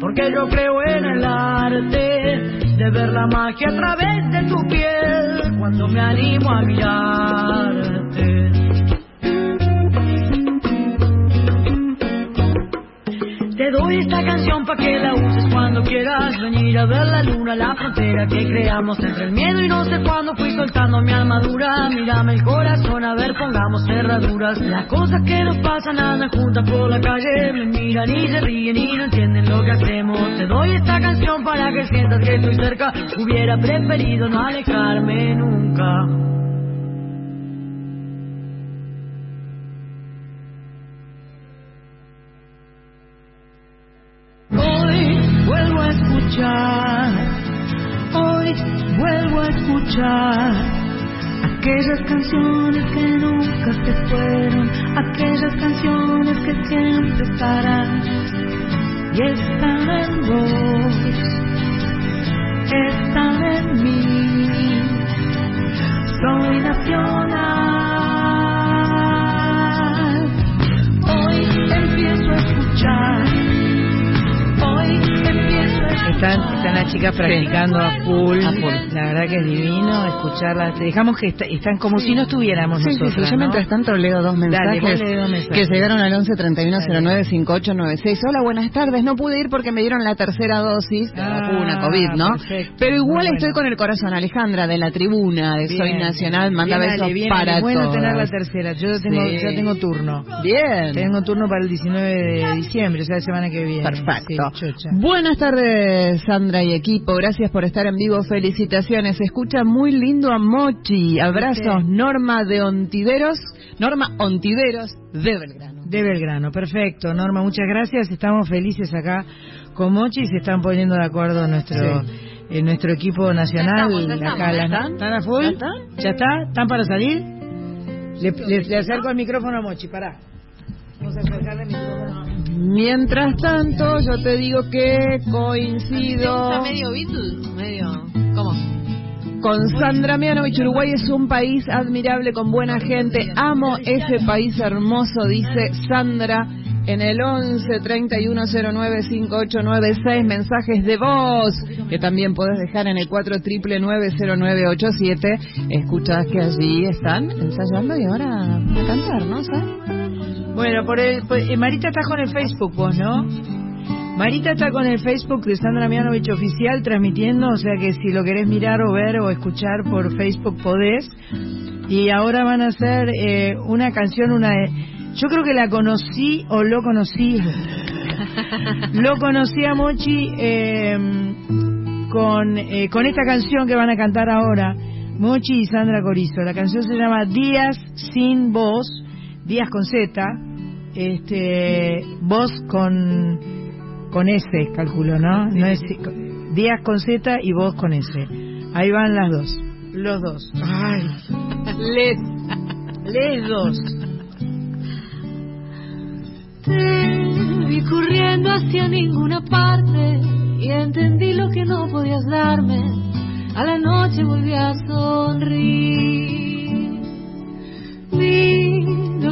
Porque yo creo en el arte de ver la magia a través de tu piel cuando me animo a mirarte. Te doy esta canción pa' que la uses cuando quieras venir a ver la luna, la frontera que creamos entre el miedo y no sé cuándo fui soltando mi armadura. Mírame el corazón, a ver, pongamos cerraduras. Las cosas que nos pasan andan juntas por la calle, me miran y se ríen y no entienden lo que hacemos. Te doy esta canción para que sientas que estoy cerca. Hubiera preferido no alejarme nunca. Hoy vuelvo a escuchar aquellas canciones que nunca se fueron, aquellas canciones que siempre estarán y están en vos, están en mí. Soy nacional, hoy empiezo a escuchar. Hoy empiezo Están, están las chicas practicando a, full. A full. La verdad que es divino escucharlas. Dejamos que est- están como si no estuviéramos Sí, nosotros. sí, yo mientras tanto leo dos mensajes, lee dos mensajes. que llegaron al 11 31 09 5896. Hola, buenas tardes. No pude ir porque me dieron la tercera dosis de Ah, vacuna COVID, ¿no? perfecto. Pero igual estoy con el corazón. Alejandra, de la tribuna de Soy. Nacional, manda Bien, besos bien, para bueno todos. tener la tercera. Yo tengo, ya tengo turno. Bien. Tengo turno para el 19 de diciembre, o sea, la semana que viene. Perfecto. Buenas tardes, Sandra y equipo. Gracias por estar en vivo. Felicitaciones. Se escucha muy lindo a Mochi. Abrazos, Norma de Ontiveros. Norma Ontiveros de Belgrano. De Belgrano, perfecto. Norma, muchas gracias. Estamos felices acá con Mochi y se están poniendo de acuerdo nuestro eh, nuestro equipo nacional. Ya estamos, ya estamos, acá, ¿ya las- están? ¿Están a full? ¿Ya están? ¿Ya está? ¿Están para salir? Le, le- le acerco el micrófono a Mochi, pará. Vamos a acercarle el micrófono. Mientras tanto, yo te digo que ¿Te coincido gusta medio Beatles? Medio... ¿Cómo? con Sandra Mianovich. Uruguay es un país admirable con buena gente. Amo ese país hermoso, dice Sandra. En el 11 31 09 5896 mensajes de voz que también podés dejar en el 4 triple 90987. Escuchás que allí están ensayando y ahora van a cantar, ¿no? ¿Sabes? Bueno, por el, por- eh, Marita está con el Facebook, vos, ¿no? Marita está con el Facebook de Sandra Mianovich Oficial transmitiendo, o sea que si lo querés mirar o ver o escuchar por Facebook podés. Y ahora van a hacer eh, una canción, una de... Yo creo que la conocí o lo conocí. lo conocí a Mochi eh, con, eh, con esta canción que van a cantar ahora. Mochi y Sandra Corizo. La canción se llama Días sin voz, Días con Z, este, voz con, con S, calculo, ¿no? no es, días con Z y voz con S. Ahí van las dos. Los dos. Ay. Les. Les dos. Te vi corriendo hacia ninguna parte y entendí lo que no podías darme. A la noche volví a sonreír. Vi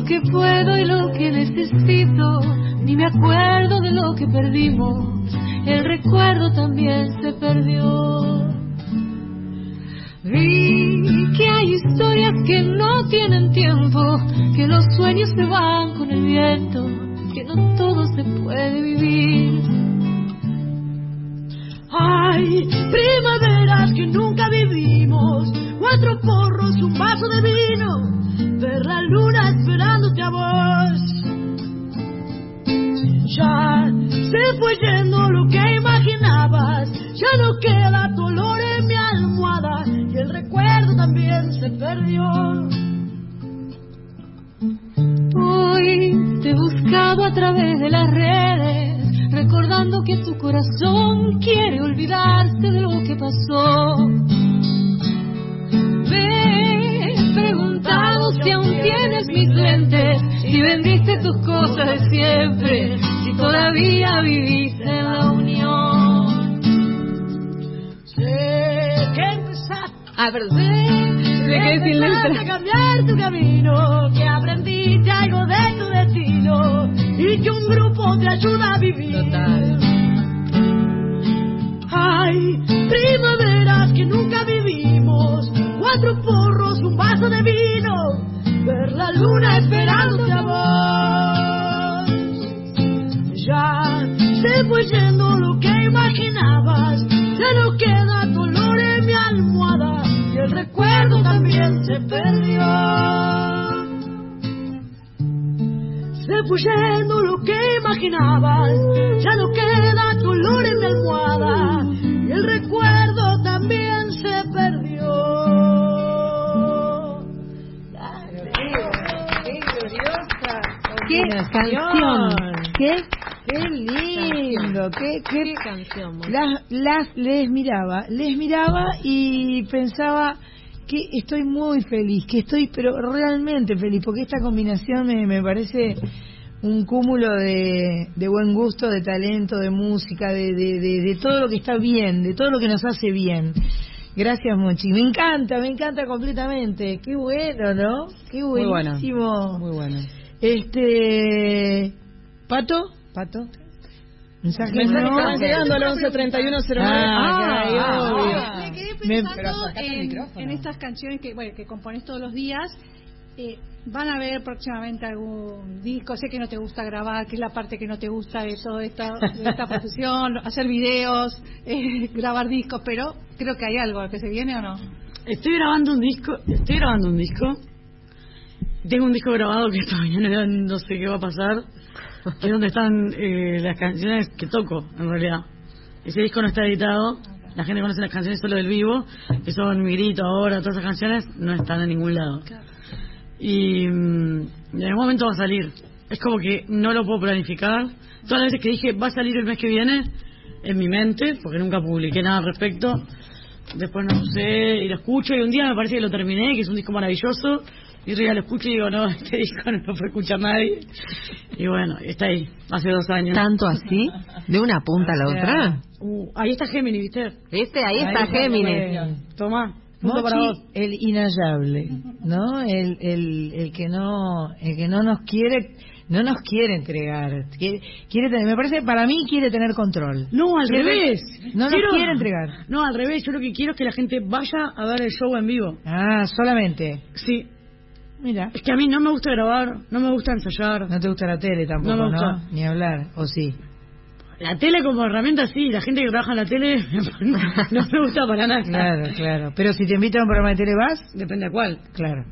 que puedo y lo que necesito. Ni me acuerdo de lo que perdimos. El recuerdo también se perdió. Vi que hay historias que no tienen tiempo, que los sueños se van con el viento, que no todo se puede vivir. Hay primaveras que nunca vivimos, cuatro porros, un vaso de vino, ver la luna esperándote a vos. Ya se fue yendo lo que imaginabas, ya no queda dolor en mi almohada. Y el recuerdo también se perdió. Hoy te he buscado a través de las redes, recordando que tu corazón quiere olvidarse de lo que pasó. Me he preguntado si aún tienes mis lentes, si vendiste tus cosas de siempre, si todavía viviste en la unión. Sé que empezaste Ah, pero Sé que sin letra. cambiar tu camino, que aprendiste algo de tu destino y que un grupo te ayuda a vivir. Total. Hay primaveras que nunca vivimos, cuatro porros, un vaso de vino, ver la luna esperándote a vos. Ya se fue yendo lo que imaginabas, ya no queda dolor en mi almohada y el recuerdo también se perdió. Se fue yendo lo que imaginabas, ya no queda dolor en mi almohada y el recuerdo también se perdió. ¡Qué canción! ¡Qué, qué lindo! ¡Qué, qué, Qué canción, Mon. las, las les miraba, les miraba y pensaba que estoy muy feliz, que estoy pero realmente feliz, porque esta combinación me, me parece un cúmulo de, de buen gusto, de talento, de música, de, de, de, todo lo que está bien, de todo lo que nos hace bien. Gracias, Mochi. Me encanta, me encanta completamente. Qué bueno, ¿no? Qué Muy bueno. buenísimo. Muy bueno. Este. ¿Pato? ¿Pato? ¿Mensaje? Mensajes No. que van llegando al 11 31 Ah, Ay, ah, obvio. ah. Me quedé pensando en estas canciones que, bueno, que compones todos los días. Eh, ¿Van a ver próximamente algún disco? Sé que no te gusta grabar, que es la parte que no te gusta de toda esta, de esta profesión, hacer videos, eh, grabar discos, pero creo que hay algo que se viene o no. Estoy grabando un disco, estoy grabando un disco. Tengo un disco grabado que todavía no, no sé qué va a pasar, que es donde están eh, las canciones que toco, en realidad. Ese disco no está editado, la gente conoce las canciones solo del vivo, que son Mi Grito, Ahora, todas esas canciones, no están en ningún lado. Y mm, en algún momento va a salir. Es como que no lo puedo planificar. Todas las veces que dije va a salir el mes que viene, en mi mente, porque nunca publiqué nada al respecto, después no sé, y lo escucho y un día me parece que lo terminé, que es un disco maravilloso, y otro día lo escucho y digo, no, este disco no lo puede escuchar nadie. Y bueno, está ahí, hace dos años. ¿Tanto así? ¿De una punta a la otra? Uh, ahí está Gemini, ¿viste? Este, ahí está Géminis. Toma, punto para vos. Mochi, el inhallable, ¿no? El, el, el que no, el que no nos quiere, no nos quiere entregar. Quiere, quiere tener, me parece, para mí quiere tener control. No, al Quiere- revés. No nos Quiero- quiere entregar. No, al revés. Yo lo que quiero es que la gente vaya a ver el show en vivo. Ah, solamente. Sí. Mira, Es que a mí no me gusta grabar, no me gusta ensayar. no te gusta la tele tampoco, No me gusta. Ni hablar, o sí. La tele como herramienta sí, la gente que trabaja en la tele no me gusta para nada. Claro, claro. Pero si te invitan a un programa de tele, ¿vas? Depende a cuál. Claro.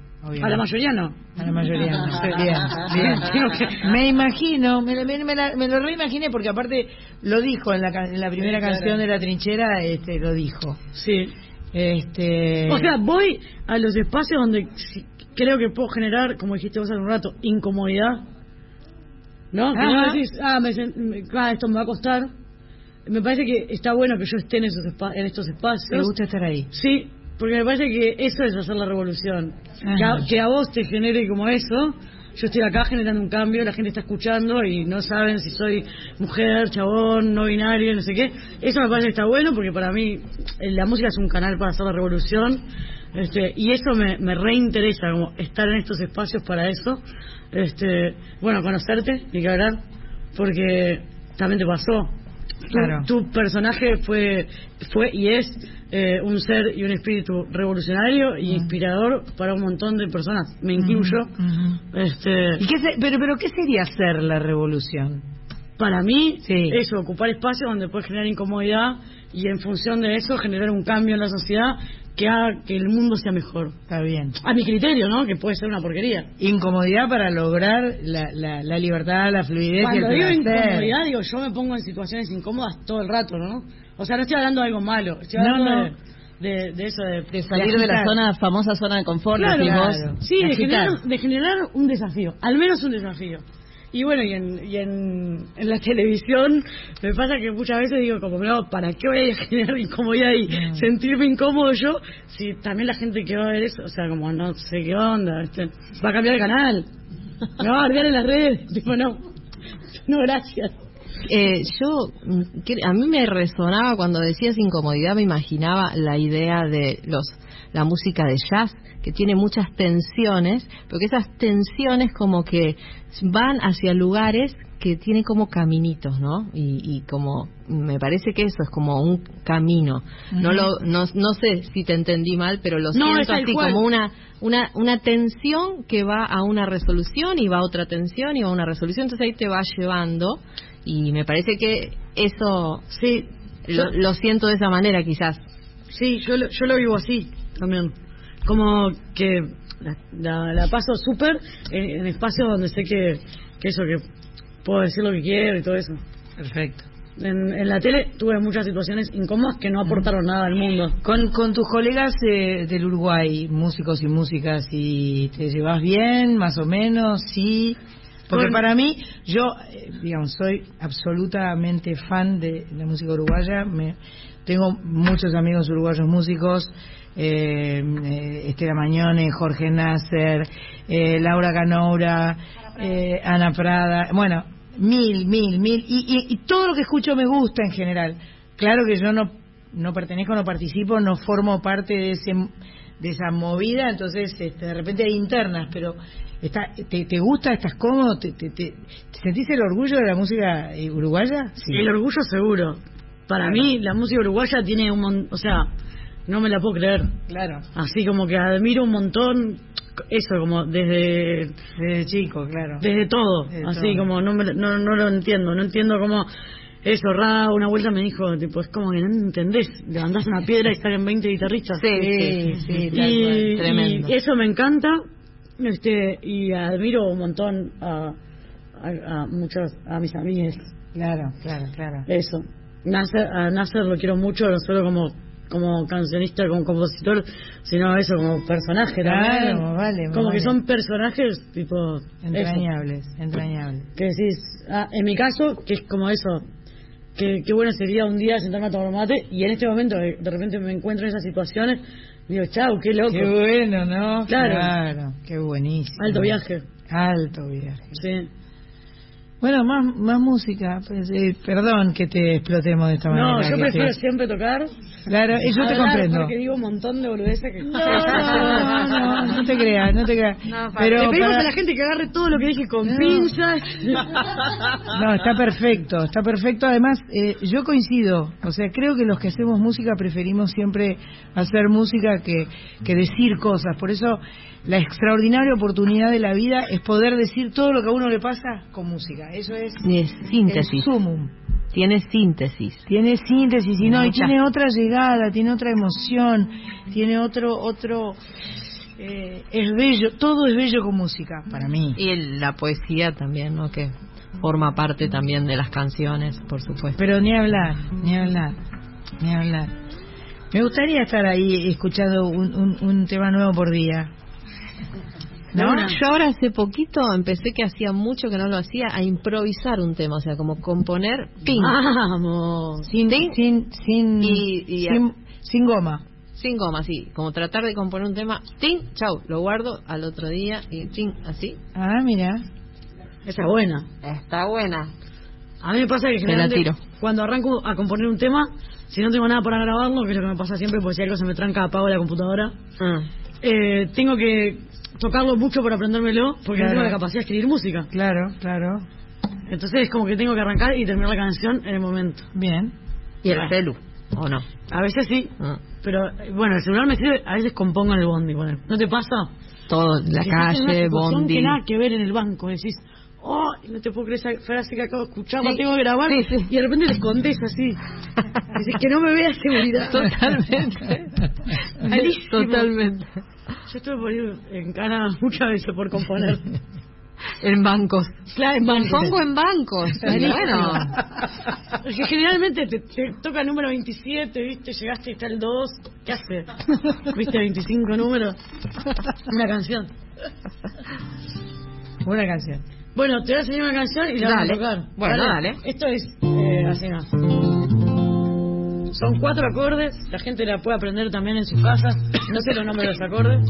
A la mayoría no. A la mayoría no. Bien, bien. Me imagino, me, me, me, la- me lo reimaginé porque aparte lo dijo en la, en la primera Sí, claro. canción de La Trinchera, este, lo dijo. Sí. Este... O sea, voy a los espacios donde creo que puedo generar, como dijiste vos hace un rato, incomodidad. ¿No? Que no decís, ah, me me- ah, esto me va a costar. Me parece que está bueno que yo esté en, esos espa- en estos espacios. ¿Te gusta estar ahí? Sí, porque me parece que eso es hacer la revolución. Que a, que a vos te genere como eso. Yo estoy acá generando un cambio, la gente está escuchando y no saben si soy mujer, chabón, no binario, no sé qué. Eso me parece que está bueno porque para mí eh, la música es un canal para hacer la revolución. Este, y eso me, me reinteresa, como estar en estos espacios para eso. Este, bueno, conocerte, ni que hablar, porque también te pasó. Tu- Claro. Tu, personaje fue, fue y es eh, un ser y un espíritu revolucionario y inspirador para un montón de personas. Me incluyo. Ujú. Este, ¿Y qué se- pero, pero qué sería hacer la revolución? para mí, Sí. eso, ocupar espacios donde puedes generar incomodidad y en función de eso generar un cambio en la sociedad que haga que el mundo sea mejor. Está bien. A mi criterio, ¿no? Que puede ser una porquería. Incomodidad para lograr la, la, la libertad, la fluidez Cuando y digo el incomodidad, digo, yo me pongo en situaciones incómodas todo el rato, ¿no? O sea, no estoy hablando de algo malo, estoy hablando no. De, de, de eso de, De salir de la zona, famosa zona de confort, Claro, claro. Sí, de generar, de generar un desafío, al menos un desafío. Y bueno, y en, y en, en la televisión me pasa que muchas veces digo, como, no, ¿para qué voy a generar incomodidad y Mm. sentirme incómodo yo? Si también la gente que va a ver eso, o sea, como no sé qué onda, ¿viste? va a cambiar el canal, me va a bardear en las redes, tipo, no, no, gracias. Eh, yo, mm, a mí me resonaba cuando decías incomodidad, me imaginaba la idea de los la música de jazz, que tiene muchas tensiones, porque esas tensiones como que van hacia lugares que tienen como caminitos, ¿no? Y, y como, me parece que eso es como un camino. No lo, no, no sé si te entendí mal, pero lo No, siento así cual. como una, una, una tensión que va a una resolución y va a otra tensión y va a una resolución, entonces ahí te va llevando y me parece que eso Sí, lo, lo siento de esa manera quizás. Sí, yo lo, yo lo vivo así también. Como que la, la- la paso súper en, en espacios donde sé que, que eso, que puedo decir lo que quiero y todo eso. Perfecto. En, en la tele tuve muchas situaciones incómodas que no aportaron nada al mundo. Con, con tus colegas eh, del Uruguay, músicos y músicas, ¿y te llevas bien, más o menos? Sí. Porque para mí, yo, eh, digamos, soy absolutamente fan de la música uruguaya. Me, tengo muchos amigos uruguayos músicos. Eh, eh, Estela Mañone, Jorge Nasser, eh, Laura Canoura, eh, Ana Prada, bueno, mil, mil, mil, y, y- y todo lo que escucho me gusta en general. Claro que yo no, no pertenezco, no participo, no formo parte de ese de esa movida, entonces este, de repente hay internas, pero está, te, ¿te gusta? ¿Estás cómodo? ¿Te, te, te- sentís el orgullo de la música eh, uruguaya? El orgullo seguro. Para mí la música uruguaya tiene un mon- o sea, no me la puedo creer. Claro, Así como que admiro un montón eso, como desde desde chico, claro. Desde todo, Desde así todo. como no, me- no, no lo entiendo, no entiendo cómo eso, Ra una vuelta me dijo, tipo, es como que no entendés, levantás una piedra y salen 20 guitarristas. Sí, Sí, sí, tal y, cual. Tremendo. y eso me encanta, este, y admiro un montón a, a, a muchos, a mis amigas, Claro, claro, claro. eso. Nasser, a Nasser lo quiero mucho, no solo como como cancionista, como compositor, sino eso, como personaje Claro, también. vale, como vale. que son personajes, tipo... eso. Entrañables, entrañables. que decís, ah, en mi caso, que es como eso, que, que bueno sería un día sentarme a tomar mate y en este momento de, de repente me encuentro en esas situaciones, digo, chau, qué loco, Qué bueno, ¿no? Claro. Claro, qué buenísimo. alto viaje. Alto viaje. Sí. Bueno, más, más música. pues, eh, perdón que te explotemos de esta manera. No, yo prefiero te- siempre tocar. Claro, yo te comprendo. Porque digo un montón de boludeces que... No, no, no, no te creas, no te creas. Pero Le pedimos para- a la gente que agarre todo lo que dije con No. pinzas. No, está perfecto, está perfecto. Además, eh, yo coincido. O sea, creo que los que hacemos música preferimos siempre hacer música que, que decir cosas. Por eso, la extraordinaria oportunidad de la vida es poder decir todo lo que a uno le pasa con música. Eso es es el síntesis. sumum. Tiene síntesis. Tiene síntesis y no, y tiene otra llegada, tiene otra emoción, tiene otro, otro, eh, es bello, todo es bello con música, para mí. Y el- la poesía también, ¿no? Que forma parte también de las canciones, por supuesto. Pero ni hablar, ni hablar, ni hablar. Me gustaría estar ahí escuchando un, un, un tema nuevo por día. Yo ahora hace poquito empecé que hacía mucho que no lo hacía a improvisar un tema, o sea, como componer ping, Vamos. Sin, sin, sin, Y- y- sin, sin goma. sin goma, así, como tratar de componer un tema, ting, chau, lo guardo al otro día y ting, así. Ah, mira. Esa es buena. Está buena. A mí me pasa que la generalmente tiro. cuando arranco a componer un tema, si no tengo nada para grabarlo, que es lo que me pasa siempre, porque si algo se me tranca, apago la computadora, eh, tengo que tocarlo mucho para aprendérmelo, porque no tengo la capacidad de escribir música. Claro, claro. Entonces es como que tengo que arrancar y terminar la canción en el momento. Bien. ¿Y el celu? ¿O no? A veces sí, Ah. pero bueno, el celular me sirve, a veces compongo en el bondi. Bueno, ¿No te pasa? Todo, la Que calle, bondi. que nada que ver en el banco. Decís, oh, no te puedo creer esa frase que acabo de escuchar, la tengo que grabar. Sí, sí. Y de repente te escondes así. Dices que no me vea seguridad. Totalmente. Totalmente. Yo estuve por ir en cana muchas veces por componer. En bancos. Claro, en bancos. Pongo en bancos. bueno. Porque generalmente te, te toca el número 27, ¿viste? Llegaste y está el 2. ¿Qué hace? ¿Viste 25 números? Una canción. Buena canción. Bueno, te voy a enseñar una canción y la vamos Dale. a tocar. Bueno, dale. Esto es eh, así más. Son cuatro acordes, la gente la puede aprender también en sus casas. No sé los nombres de los acordes.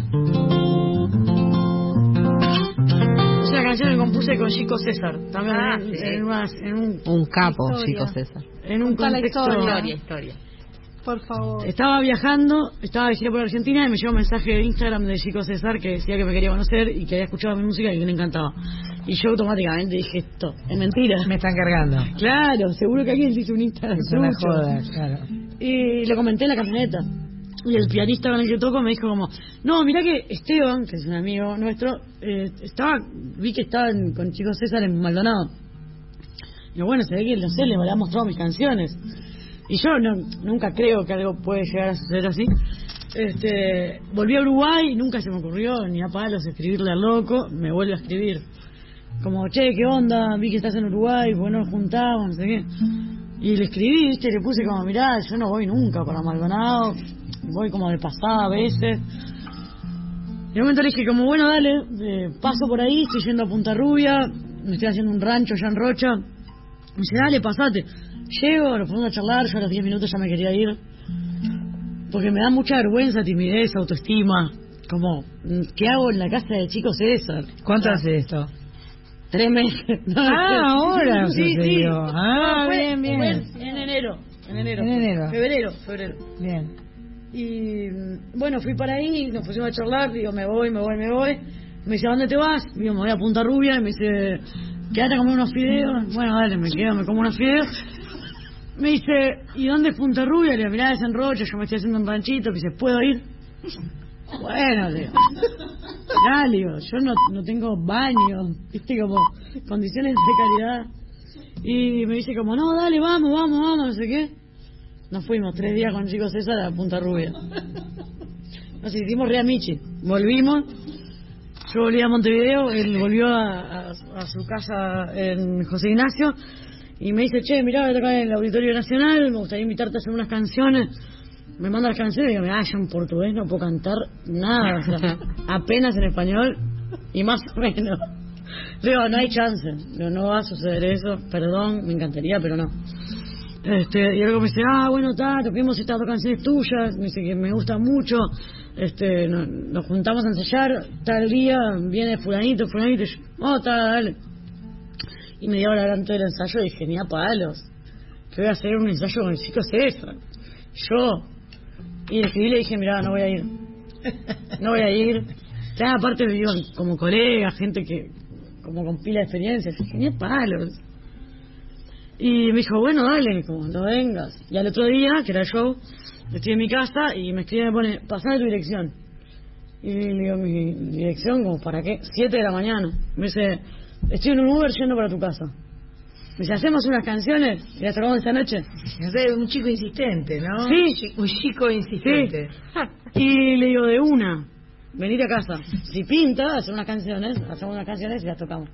Es una canción que compuse con Chico César, también Ah, en, sí. en unas- en un, Un capo, Historia. chicos, César. en un contexto... historia. historia. Por favor. Estaba viajando, estaba de gira por Argentina y me llegó un mensaje de Instagram de Chico César que decía que me quería conocer y que había escuchado mi música y que le encantaba. Y yo automáticamente dije esto, es mentira. Me están cargando. Claro, seguro que alguien se hizo un Instagram. Es una joda, claro. Y lo comenté en la camioneta. Y el pianista con el que toco me dijo como, no, mira que Esteban, que es un amigo nuestro, eh, estaba, vi que estaba en- con Chico César en Maldonado. Y bueno, se ve que, no sé, le había mostrado mis canciones. Y yo no, nunca creo que algo puede llegar a suceder así. Este, volví a Uruguay y nunca se me ocurrió ni a palos escribirle al loco, me vuelve a escribir. Como, che, ¿qué onda? Vi que estás en Uruguay, bueno, nos juntamos, no sé qué. Y le escribí, viste, le puse como, mirá, yo no voy nunca para Maldonado, voy como de pasada a veces. Y de un momento le dije, como, bueno, dale, eh, paso por ahí, estoy yendo a Punta Rubia, me estoy haciendo un rancho ya en Rocha. Me dice, dale, pasate. Llego, nos ponemos a charlar, yo a los 10 minutos ya me quería ir. Porque me da mucha vergüenza, timidez, autoestima. Como, ¿qué hago en la casa de chicos César? ¿Cuánto sea, hace esto? Tres meses. No, Ah, ahora sí, sí. Ah, fue- bien, bien. fue en enero. En enero. En enero. Febrero, febrero. Bien. Y mm, bueno, fui para ahí, nos pusimos a charlar, digo, me voy, me voy, me voy. Me dice, ¿a dónde te vas? Digo, me voy a Punta Rubia. Y me dice, quédate a comer unos fideos. Bueno, dale, me quedo, me como unos fideos. Me dice, ¿y dónde es Punta Rubia? Le digo, mirá, es en yo me estoy haciendo un ranchito. Me dice, ¿puedo ir? Bueno, le digo, dale, digo, yo no, no tengo baño, viste, como condiciones de calidad. Y me dice como, no, dale, vamos, vamos, vamos, no sé qué. Nos fuimos tres días con chicos César a Punta Rubia. Nos hicimos Rea Michi. Volvimos. Yo volví a Montevideo, él volvió a- a su casa en José Ignacio y me dice, che, mirá, voy a tocar en el Auditorio Nacional, me gustaría invitarte a hacer unas canciones. Me manda las canciones y digo, ah, yo en portugués no puedo cantar nada, o sea, apenas en español y más o menos. Le Digo, no hay chance, Digo, no va a suceder eso, perdón, me encantaría, pero no. Este, y luego me dice, ah, bueno, está, toquemos estas dos canciones tuyas, me dice que me gusta mucho, este, no- nos juntamos a ensayar, tal día, viene fulanito, fulanito, y yo, oh, está, dale. Y me dio la gran todo el ensayo dije, ni palos, que voy a hacer un ensayo con el chico César. Yo. Y le escribí le dije, mira, no voy a ir. No voy a ir. Ya aparte iban como colegas, gente que, como con pila de experiencias. Dije, ni palos. Y me dijo, bueno, dale, como no vengas. Y al otro día, que era el show, estoy en mi casa y me escribe y me pone, pasame tu dirección. Y le digo, mi dirección, como para qué? Siete de la mañana. Me dice, estoy en un Uber yendo para tu casa. Me dice, hacemos unas canciones y las tocamos esta noche. No sé, un chico insistente, ¿no? Sí. Un chi- Un chico insistente. Y le digo, de una, venir a casa. Si pinta, hacer unas canciones, hacemos unas canciones y las tocamos.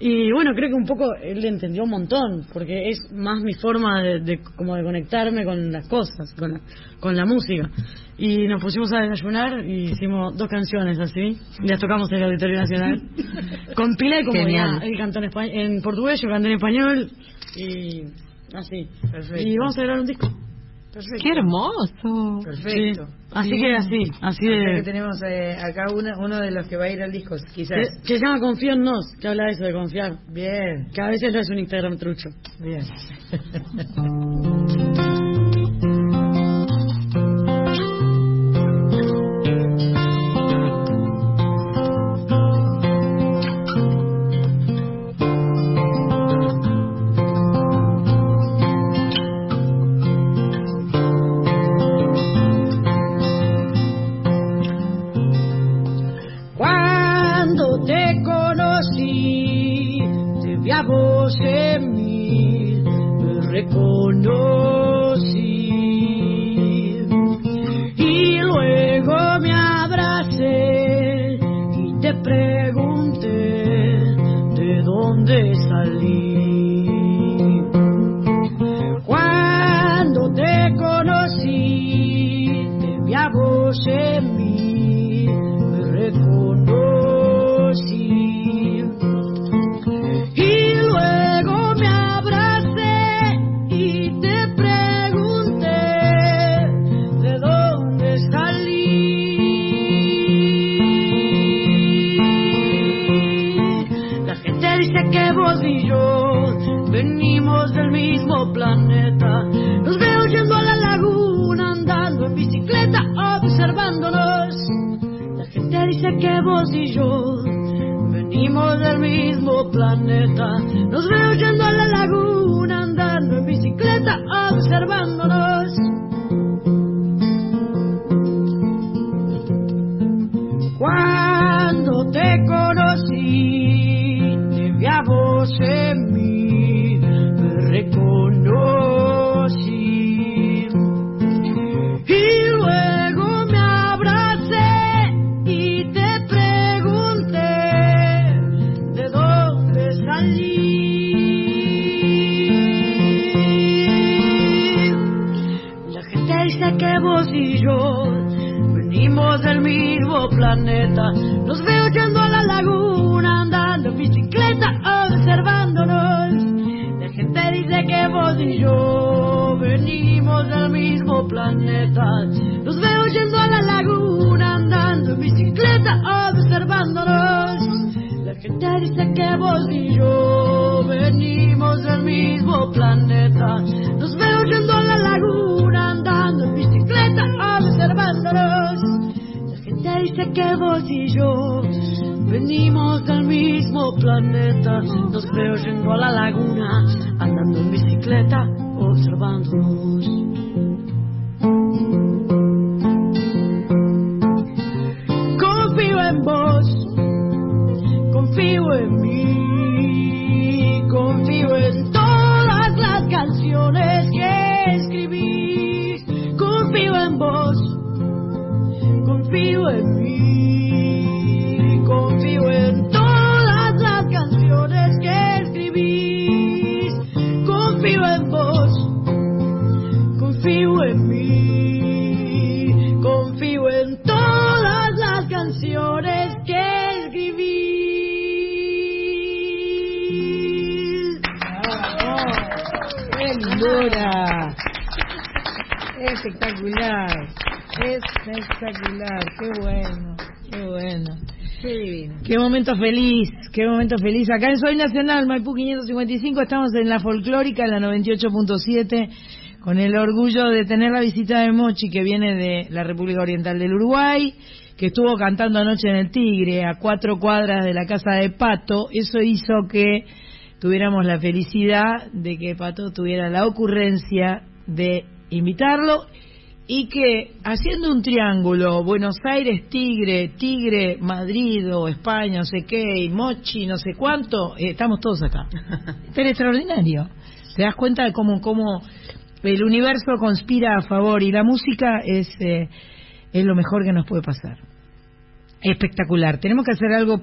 Y bueno, creo que un poco él entendió un montón, porque es más mi forma de, de- como de conectarme con las cosas, con la, con la música. Y nos pusimos a desayunar y hicimos dos canciones así, y las tocamos en el Auditorio Nacional. con pila y como Genial. él cantó en, espa- en portugués, yo canté en español, y así. Perfecto. Y vamos a grabar un disco. Perfecto. Qué hermoso. Perfecto. Sí. Así que así, así de... que tenemos eh, acá una- uno de los que va a ir al disco, quizás. Que, que se llama Confío en Nos, que habla de eso, de confiar. Bien, Que a veces no es un Instagram trucho. bien. que vos y yo venimos del mismo planeta. Nos veo yendo Los veo yendo a la laguna, andando en bicicleta, observándonos. La gente dice que vos y yo venimos del mismo planeta. Los veo yendo a la laguna, andando en bicicleta, observándonos. La gente dice que vos y yo venimos del mismo planeta. Los veo yendo a la laguna, andando en bicicleta, observándonos. Feliz. Acá en Soy Nacional, Maipú 555, estamos en la folclórica, en la 98.7, con el orgullo de tener la visita de Mochi, que viene de la República Oriental del Uruguay, que estuvo cantando anoche en el Tigre, a cuatro cuadras de la casa de Pato. Eso hizo que tuviéramos la felicidad de que Pato tuviera la ocurrencia de invitarlo y que haciendo un triángulo, Buenos Aires, Tigre, Tigre, Madrid o España, no sé qué, y Mochi, no sé cuánto, eh, estamos todos acá. Es extraordinario. Te das cuenta de cómo, cómo el universo conspira a favor y la música es, eh, es lo mejor que nos puede pasar. Espectacular. Tenemos que hacer algo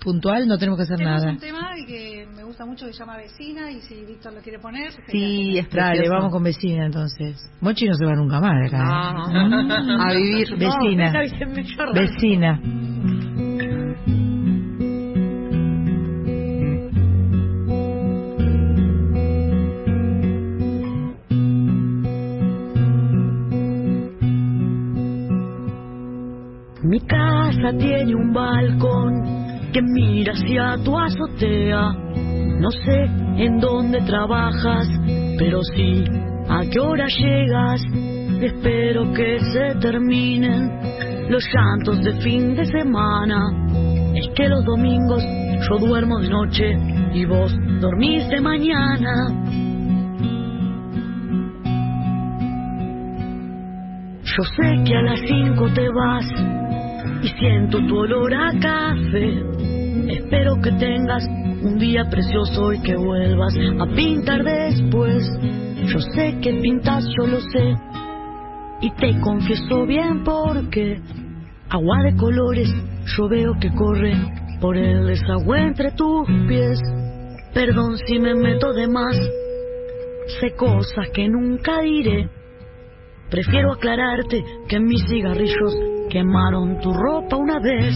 puntual, no tenemos que hacer Tenemos nada. un tema que gusta mucho que se llama Vecina y si Víctor lo quiere poner, Sí, es Dale, vamos con vecina entonces. Mochi no se va nunca más de acá. ¿eh? Ah, a vivir. Vecina. No. Vecina. Mi casa tiene un balcón que mira hacia tu azotea. No sé en dónde trabajas, pero sí a qué hora llegas. Espero que se terminen los llantos de fin de semana. Es que los domingos yo duermo de noche y vos dormís de mañana. Yo sé que a las cinco te vas y siento tu olor a café. Espero que tengas un día precioso y que vuelvas a pintar después. Yo sé que pintas, yo lo sé. Y te confieso bien porque agua de colores yo veo que corre por el desagüe entre tus pies. Perdón si me meto de más, sé cosas que nunca diré. Prefiero aclararte que mis cigarrillos quemaron tu ropa una vez.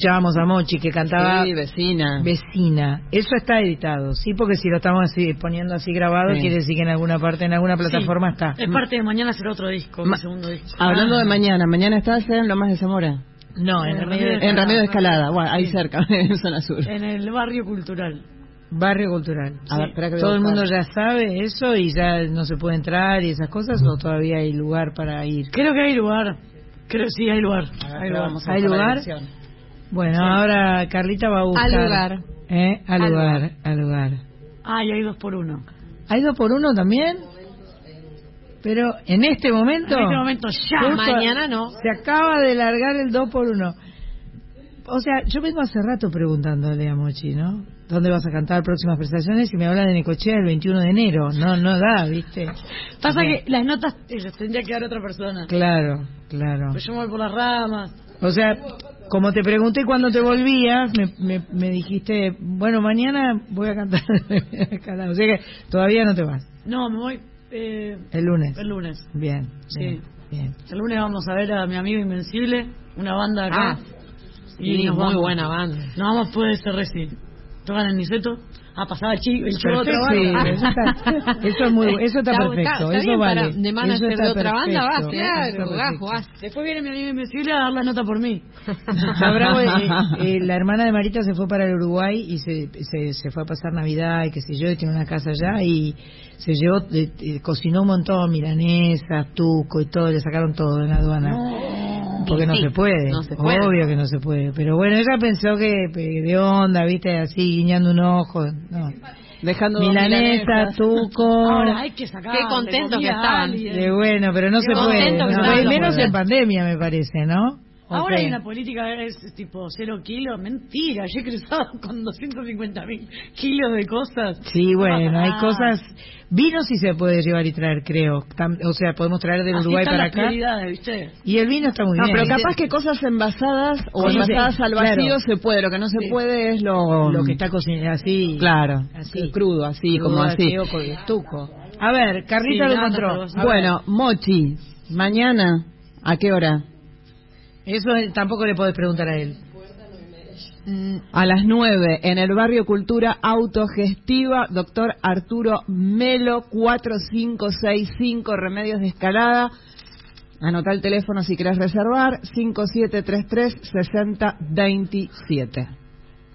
Escuchábamos a Mochi que cantaba Sí, vecina. Vecina. Eso está editado, sí, porque si lo estamos así, poniendo así grabado, Sí. quiere decir que en alguna parte, en alguna plataforma está. Es parte de mañana será otro disco, Ma- mi segundo disco. Hablando de mañana, mañana estás en Lomas de Zamora. No, en En Remedio de Remedio En Ramiro de Escalada. Bueno, ahí cerca, en zona sur. En el barrio cultural. Barrio Cultural. A ver, que ¿Todo el mundo ya sabe eso y ya no se puede entrar y esas cosas o todavía hay lugar para ir? Creo que hay lugar. Creo que sí, hay lugar. Hay lugar. vamos a ¿Hay lugar? Bueno, ahora Carlita va a buscar. Al lugar. ¿Eh? Al Al lugar, al lugar. Ah, y hay dos por uno. ¿Hay dos por uno también? Pero en este momento. En este momento ya. Mañana no. Se acaba de largar el 2 por 1 O sea, yo vengo hace rato preguntándole a Mochi, ¿no? ¿Dónde vas a cantar próximas prestaciones? Y me habla de Necochea el 21 de enero. No, no da, ¿viste? Pasa que las notas eh, las tendría que dar otra persona. Claro, claro. Pero yo me voy por las ramas. O sea, como te pregunté cuando te volvías, me, me, me dijiste, bueno, mañana voy a cantar. o sea que todavía no te vas. No, me voy eh, El lunes. el lunes. Bien, Sí. bien, bien. El lunes vamos a ver a mi amigo Invencible, una banda acá. Ah, nos muy buena banda. Nos vamos por ese reci. Tocan en Niceto. Ah, pasaba el otra sí, eso, es muy, eso está, Está- perfecto, está- está eso bien vale. para- de manager está de otra banda, vas, claro, vas, Después viene mi amigo Invencible a dar la nota por mí. Bravo, eh, eh, la hermana de Marita se fue para el Uruguay y se, se, se fue a pasar Navidad y qué sé yo, y tiene una casa allá y se llevó, eh, eh, cocinó un montón, milanesas, tuco y todo, le sacaron todo en la aduana. Porque no Sí, se puede, no se puede. obvio que no se puede. Pero bueno, ella pensó que eh, de onda, viste, así guiñando un ojo. No. Dejando Milanesa, milanesas. tuco. Ahora hay que sacar. Qué contentos que estaban. De bueno, pero no Qué se puede. No, menos en pandemia, me parece, ¿no? Ahora hay una política es tipo cero kilos. Mentira, yo he cruzado con 250 mil kilos de cosas. Sí, bueno, hay Ah. cosas. Vino sí se puede llevar y traer, creo. Tam- O sea, podemos traer del Así Uruguay para acá. ¿viste? Y el vino está muy No, bien. pero capaz que cosas envasadas o Sí, envasadas sí, al vacío claro. se puede, lo que no se Sí. puede es lo... Lo que está cocinado así. Claro, Así. crudo, así, Crudo, como así. o con estuco. A ver, Carlita Sí, lo encontró. Bueno, Mochi, mañana, ¿a qué hora? Eso tampoco le podés preguntar a él. A las 9, en el barrio Cultura Autogestiva, doctor Arturo Melo, 4565, Remedios de Escalada. Anota el teléfono si querés reservar, 5733-6027.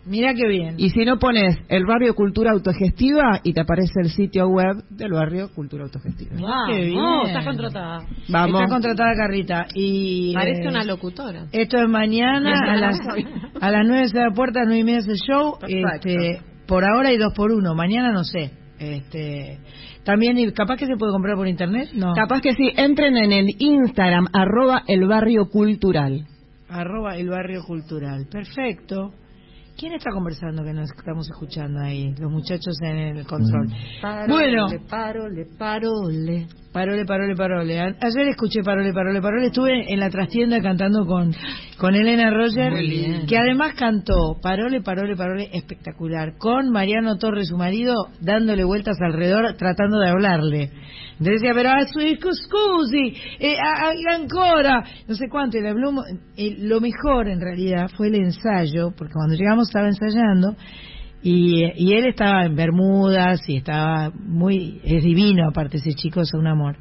Mira qué bien. Y si no pones el barrio Cultura Autogestiva y te aparece el sitio web del barrio Cultura Autogestiva. Vamos, qué bien. estás contratada. Vamos. Está contratada Carlita. Y, Parece eh, una locutora. Esto es mañana a las a las nueve se da puerta, nueve y media es el show. Perfecto. Este, por ahora hay dos por uno. Mañana no sé. Este, también y capaz que se puede comprar por internet. No. Capaz que sí, entren en el Instagram, arroba el barrio cultural. Arroba el barrio cultural. Perfecto. ¿Quién está conversando que nos estamos escuchando ahí? Los muchachos en el control. bueno, parole, parole. Parole, parole, parole. A- Ayer escuché Parole, parole, parole. Estuve en la trastienda cantando con, con Elena Roger, que además cantó Parole, parole, parole espectacular, con Mariano Torres, su marido, dándole vueltas alrededor, tratando de hablarle. Decía, pero a su scusi, eh, a- a- ancora, no sé cuánto. Y le habló, eh, lo mejor en realidad fue el ensayo, porque cuando llegamos estaba ensayando, y, y él estaba en Bermudas y estaba muy es divino aparte ese chico es un amor.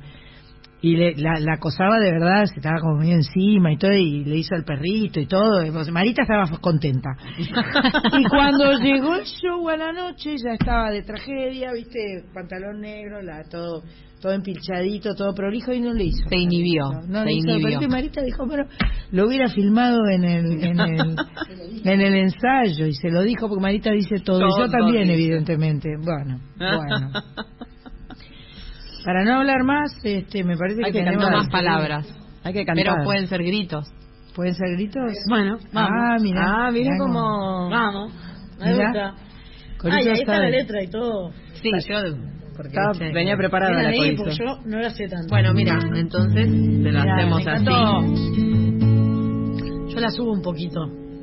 Y le, la, la acosaba de verdad se estaba como medio encima y todo y le hizo al perrito y todo. Y, Marita estaba contenta. Y cuando llegó el show a la noche ya estaba de tragedia viste pantalón negro la todo todo empilchadito todo prolijo y no le hizo Se inhibió, no, no se hizo inhibió. y Marita dijo pero lo hubiera filmado en el en el en el ensayo y se lo dijo porque Marita dice todo, y yo también dice. evidentemente bueno bueno para no hablar más este me parece Hay que, que cantar. más palabras. Hay que cantar. Pero pueden ser gritos. pueden ser gritos Bueno, vamos. ah mira Ah, mira como... Vamos. Me gusta. Ay, ahí está la letra y todo. Sí, yo... Porque, Estaba- viste, venía preparada la ahí, Corizo. porque yo no la sé tanto. Bueno, mira, entonces se la Mirá, hacemos así. Yo la subo un poquito.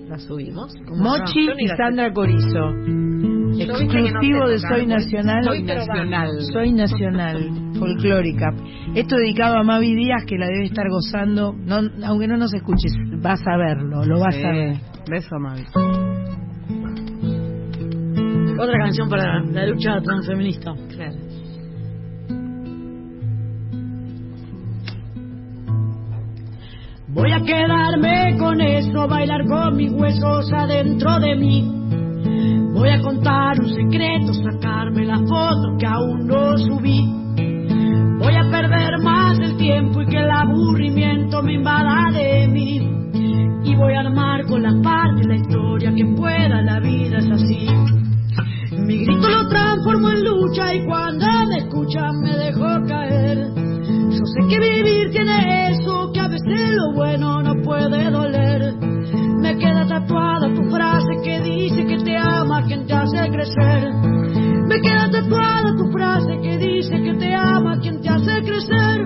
La subimos. Mochi y. Sandra Corizo no exclusivo de Soy. Nacional Soy nacional. Soy Nacional, folclórica. Esto dedicado a Mavi Díaz, que la debe estar gozando, no, aunque no nos escuches, vas a verlo, lo vas a ver. Beso, Mavi. Otra canción para la lucha transfeminista. Claro. Voy a quedarme con eso, bailar con mis huesos adentro de mí. Voy a contar un secreto, sacarme las fotos que aún no subí. Voy a perder más el tiempo y que el aburrimiento me invada de mí. Y voy a armar con las partes la historia que pueda, la vida es así. Mi grito lo transformo en lucha y cuando me escuchan me dejo caer. Yo sé que vivir tiene eso, que a veces lo bueno no puede doler. Me queda tatuada tu frase que dice que te ama quien te hace crecer. Me queda tatuada tu frase que dice que te ama quien te hace crecer.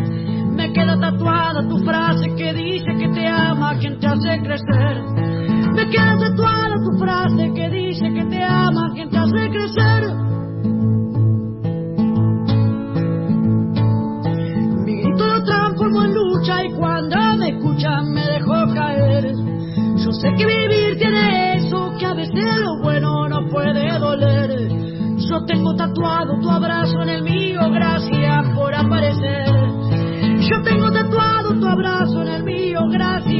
tatuada tu frase que dice que te ama quien te hace crecer. Me queda tatuada tu frase que dice que te ama quien te hace crecer. Mi grito lo transformó en lucha y cuando me escuchan me dejó caer. Yo sé que vivir tiene eso, que a veces lo bueno no puede doler. Yo tengo tatuado tu abrazo en el mío, gracias por aparecer. Yo tengo tatuado tu abrazo en el mío, gracias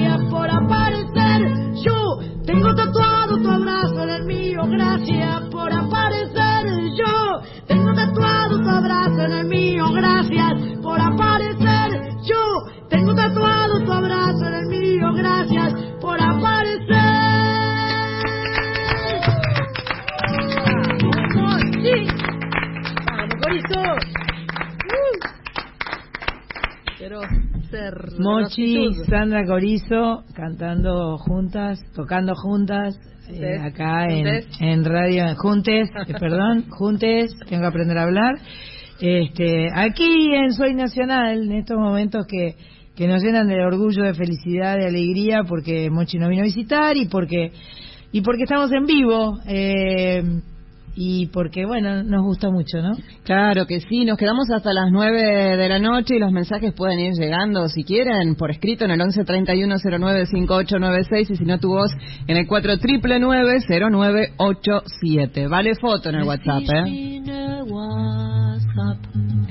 Mochi. Sandra Corizo, cantando juntas, tocando juntas, eh, acá en, en radio, juntes, eh, perdón, juntes, tengo que aprender a hablar. Este, aquí en Soy Nacional, en estos momentos que, que nos llenan de orgullo, de felicidad, de alegría, porque Mochi nos vino a visitar y porque, y porque estamos en vivo, eh, y porque, bueno, nos gusta mucho, ¿no? Claro que sí, nos quedamos hasta las 9 de la noche y los mensajes pueden ir llegando si quieren por escrito en el 11 31 09 5896 y si no tu voz en el 4 triple 0987. Vale foto en el WhatsApp, ¿eh?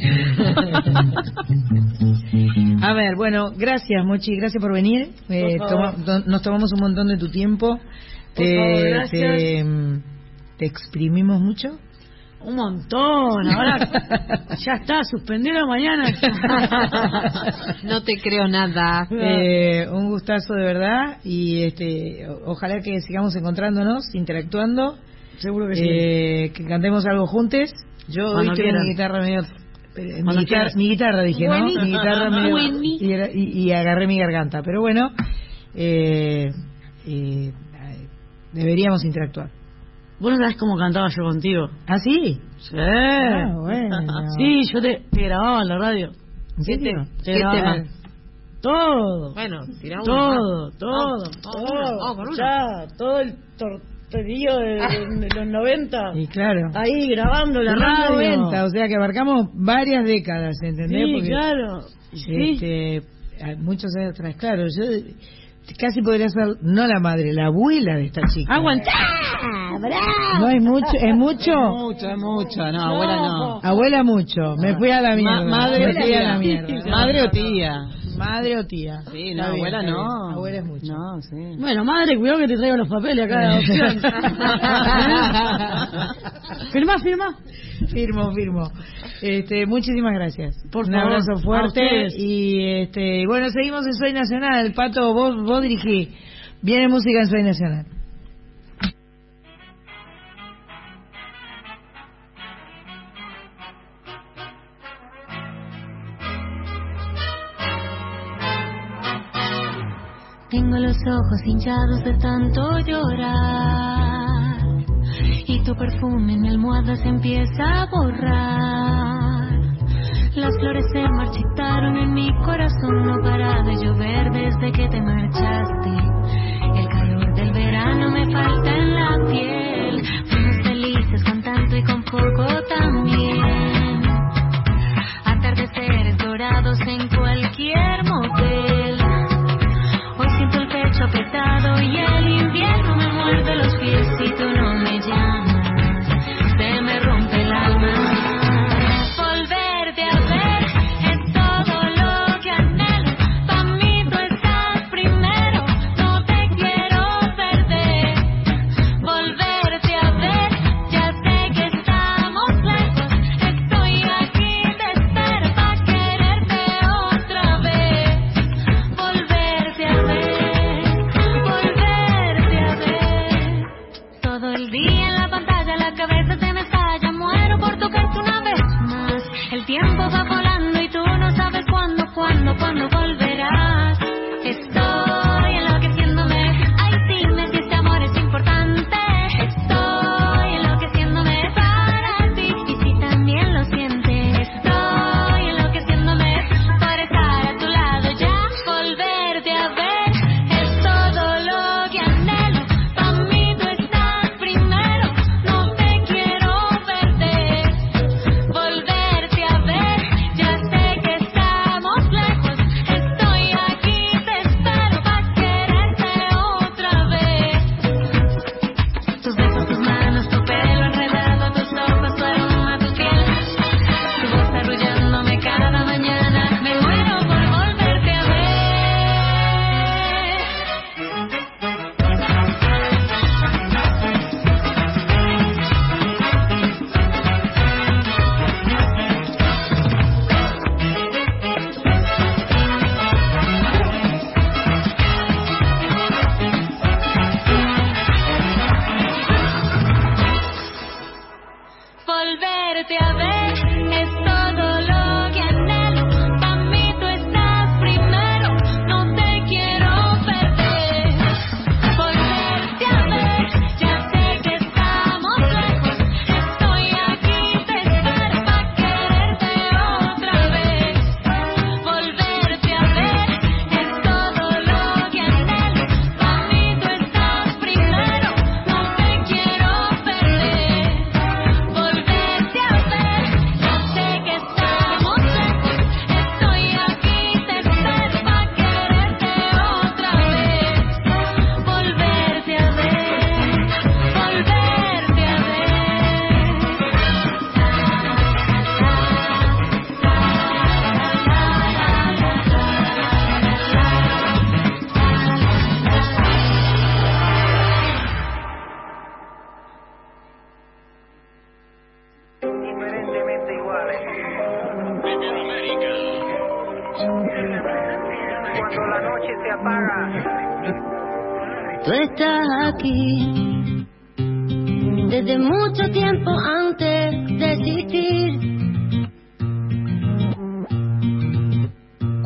A ver, bueno, gracias Mochi, gracias por venir. Eh, toma- to- nos tomamos un montón de tu tiempo. Por favor, gracias. te, te exprimimos mucho. Un montón. Ahora ya está, suspendido mañana. No te creo nada. Eh, un gustazo de verdad y este, ojalá que sigamos encontrándonos, interactuando, Seguro que sí. eh, que cantemos algo juntos. Yo hoy Cuando tengo quieran. mi guitarra medio... eh, Mi guitarra, quieras. mi guitarra dije, ¿no? Mi guitarra medio, Buení. y, era- y- y agarré mi garganta. Pero bueno, eh, eh, deberíamos interactuar. Vos no sabés cómo cantaba yo contigo. ¿Ah, sí? Sí. Ah, bueno. Sí, yo te, te grababa en la radio. ¿En serio? Te ¿Qué grababa. tema? Todo. Bueno, uno Todo, más. todo, vamos, todo. con uno. Ya, todo el torterío de, de- de los 90. Y claro. Ahí grabando la Los radio. 90, o sea que abarcamos varias décadas, ¿entendés? Sí, Porque, claro. Sí. Este, a- muchos años atrás, claro, yo casi podría ser, no la madre, la abuela de esta chica. Aguantá. No hay mucho, es mucho. Mucho, es mucho. No, abuela no. Abuela mucho, me fui a la mierda. Ma- madre me o fui a la tía. mierda. Madre o tía. Madre o tía. Sí, no, bien, abuela no. Abuela es mucho. No, sí. Bueno, madre, cuidado que te traigo los papeles acá de adopción. firma, firma. Firmo, firmo. Este, muchísimas gracias. Por Un favor, abrazo fuerte y este, bueno, seguimos en Soy Nacional. Pato, vos, vos dirigí. Viene música en Soy Nacional. Tengo los ojos hinchados de tanto llorar y tu perfume en mi almohada se empieza a borrar. Las flores se marchitaron en mi corazón, no para de llover desde que te marchaste. El calor del verano me falta en la piel. Fuimos felices con tanto y con poco y el invierno me muerde los pies si tú no me llamas.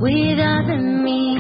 De mí,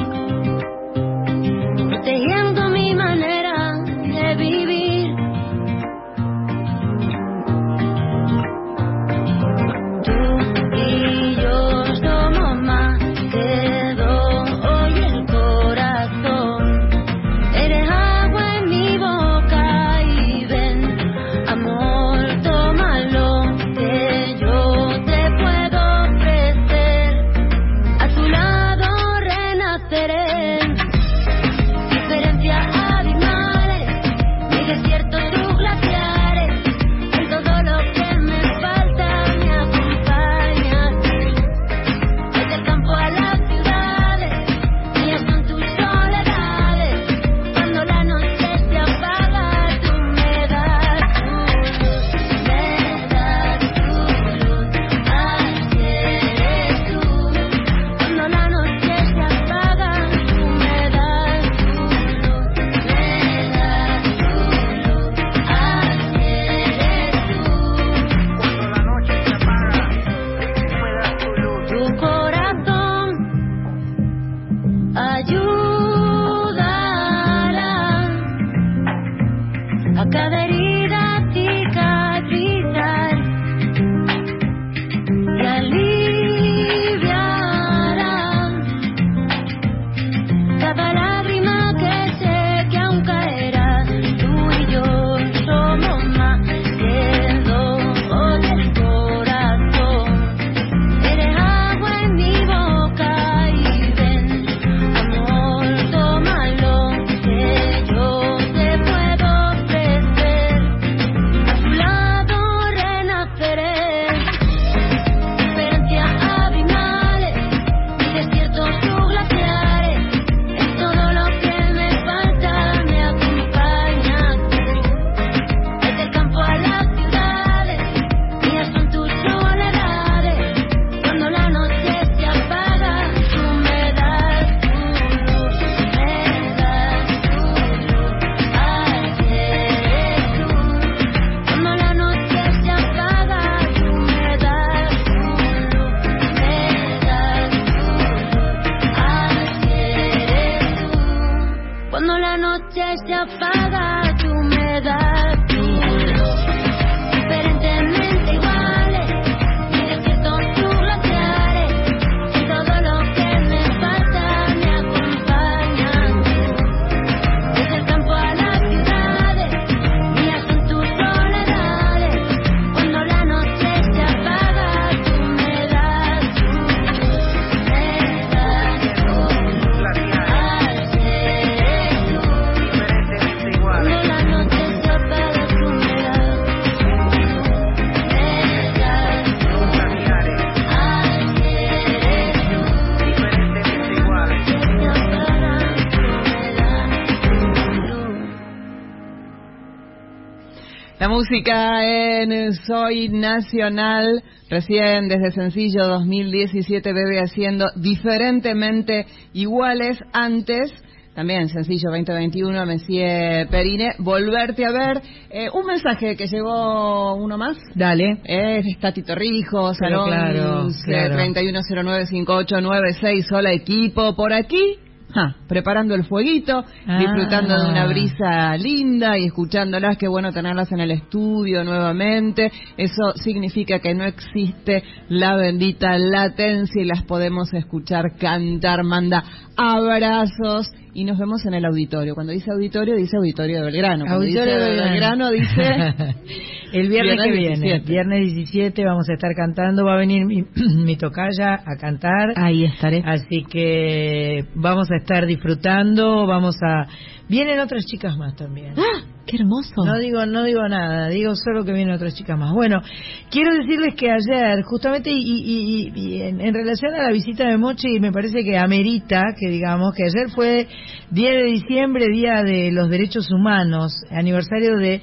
música en Soy Nacional, recién desde sencillo 2017, bebe haciendo diferentemente iguales antes. También sencillo 2021, Messier Perine, volverte a ver. Eh, un mensaje que llegó uno más. Dale. Eh, está Tito Rijo, Salón claro, claro. 31095896, hola equipo, por aquí. Ja, preparando el fueguito, Ah. disfrutando de una brisa linda y escuchándolas, qué bueno tenerlas en el estudio nuevamente. Eso significa que no existe la bendita latencia y las podemos escuchar cantar. Manda abrazos y nos vemos en el auditorio. Cuando dice auditorio, dice auditorio de Belgrano. Cuando Auditorio dice de Belgrano. dice El viernes, Viernes que viene, 17. viernes 17, vamos a estar cantando. Va a venir mi, mi tocaya a cantar. Ahí estaré. Así que vamos a estar disfrutando. Vamos a. Vienen otras chicas más también. ¡Ah! ¡Qué hermoso! No digo, no digo nada, digo solo que vienen otras chicas más. Bueno, quiero decirles que ayer, justamente, y, y- y- y en, en relación a la visita de Mochi, me parece que amerita que digamos que ayer fue 10 de diciembre, Día de los Derechos Humanos, aniversario de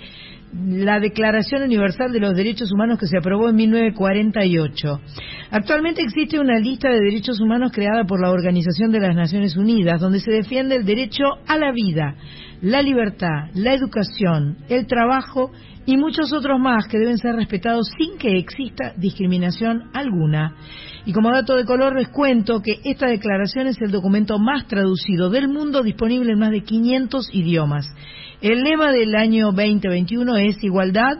la Declaración Universal de los Derechos Humanos que se aprobó en 1948. Actualmente existe una lista de derechos humanos creada por la Organización de las Naciones Unidas, donde se defiende el derecho a la vida, la libertad, la educación, el trabajo y muchos otros más que deben ser respetados sin que exista discriminación alguna. Y como dato de color les cuento que esta declaración es el documento más traducido del mundo disponible en más de 500 idiomas. El lema del año 2021 es igualdad,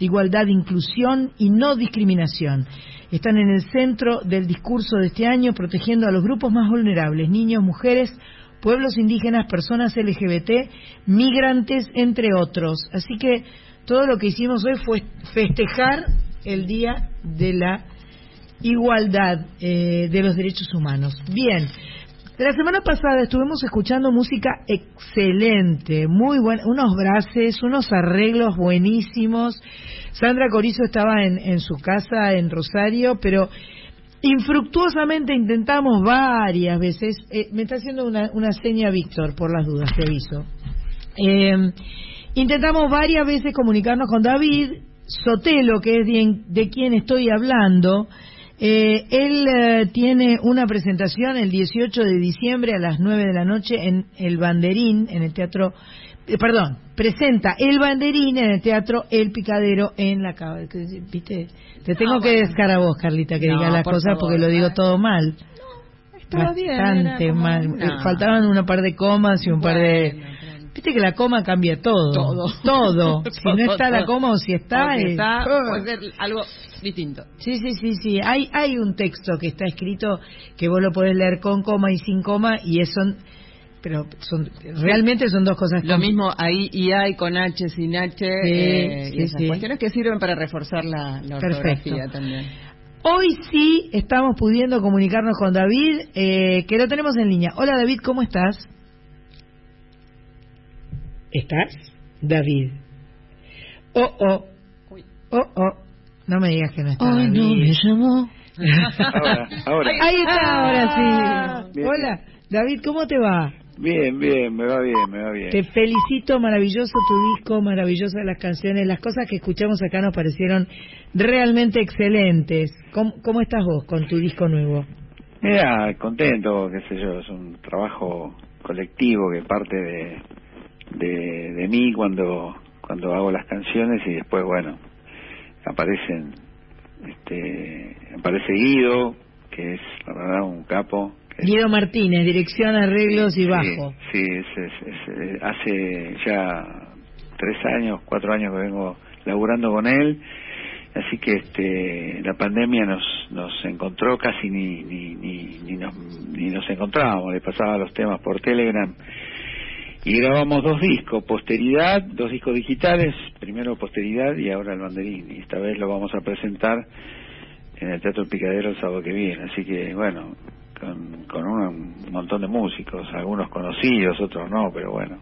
igualdad, inclusión y no discriminación. Están en el centro del discurso de este año protegiendo a los grupos más vulnerables, niños, mujeres, pueblos indígenas, personas LGBT, migrantes, entre otros. Así que todo lo que hicimos hoy fue festejar el Día de la Igualdad eh, de los Derechos Humanos. Bien, la semana pasada estuvimos escuchando música excelente, muy buena, unos braces, unos arreglos buenísimos. Sandra Corizo estaba en, su casa en Rosario, pero infructuosamente intentamos varias veces. eh, me está haciendo una, una seña Víctor, por las dudas, te aviso. Eh, intentamos varias veces comunicarnos con David Sotelo, que es de, de quien estoy hablando. Eh, él eh, tiene una presentación el 18 de diciembre a las 9 de la noche en el Banderín, en el teatro, eh, perdón, presenta el Banderín en el teatro El Picadero en la ¿Viste? Te tengo Ah, que bueno. descar a vos, Carlita, que No, diga las por cosas favor, porque lo digo todo mal. Estaba bien. Bastante era como mal. Eh, Faltaban una par de comas y un par de... Viste que la coma cambia todo. Todo. Todo. Si no está la coma o si está... Está, puede ser algo distinto. Sí, sí, sí, sí. Hay, hay un texto que está escrito que vos lo podés leer con coma y sin coma y es son, pero son, realmente son dos cosas. Lo mismo ahí y hay con H, sin H, Sí, eh, sí, y esas sí. cuestiones que sirven para reforzar la, la Perfecto. ortografía también. Hoy sí estamos pudiendo comunicarnos con David, eh, que lo tenemos en línea. Hola David, ¿cómo estás? ¿Estás? David. Oh, oh. Oh, oh. No me digas que no está David. llamó. Ahora, ahora. Ahí está, ahora sí. Bien. Hola, David, ¿cómo te va? Bien, bien, me va bien, me va bien. Te felicito, maravilloso tu disco, maravillosas las canciones, las cosas que escuchamos acá nos parecieron realmente excelentes. ¿Cómo, cómo estás vos con tu disco nuevo? Mira, contento, qué sé yo, es un trabajo colectivo que parte de, de, de mí cuando, cuando hago las canciones y después, bueno, aparecen, este, aparece Guido, que es, la verdad, un capo. Guido Martínez, dirección, arreglos y Sí, bajo. Sí, es, es- es, hace ya tres años, cuatro años que vengo laburando con él, así que este, la pandemia nos nos encontró casi ni ni ni ni nos, ni nos encontrábamos, le pasaba los temas por Telegram y grabamos dos discos, Posteridad, dos discos digitales, primero Posteridad y ahora el Banderín, y esta vez lo vamos a presentar en el Teatro Picadero el sábado que viene, así que bueno, con, un montón de músicos, algunos conocidos, otros no, pero bueno,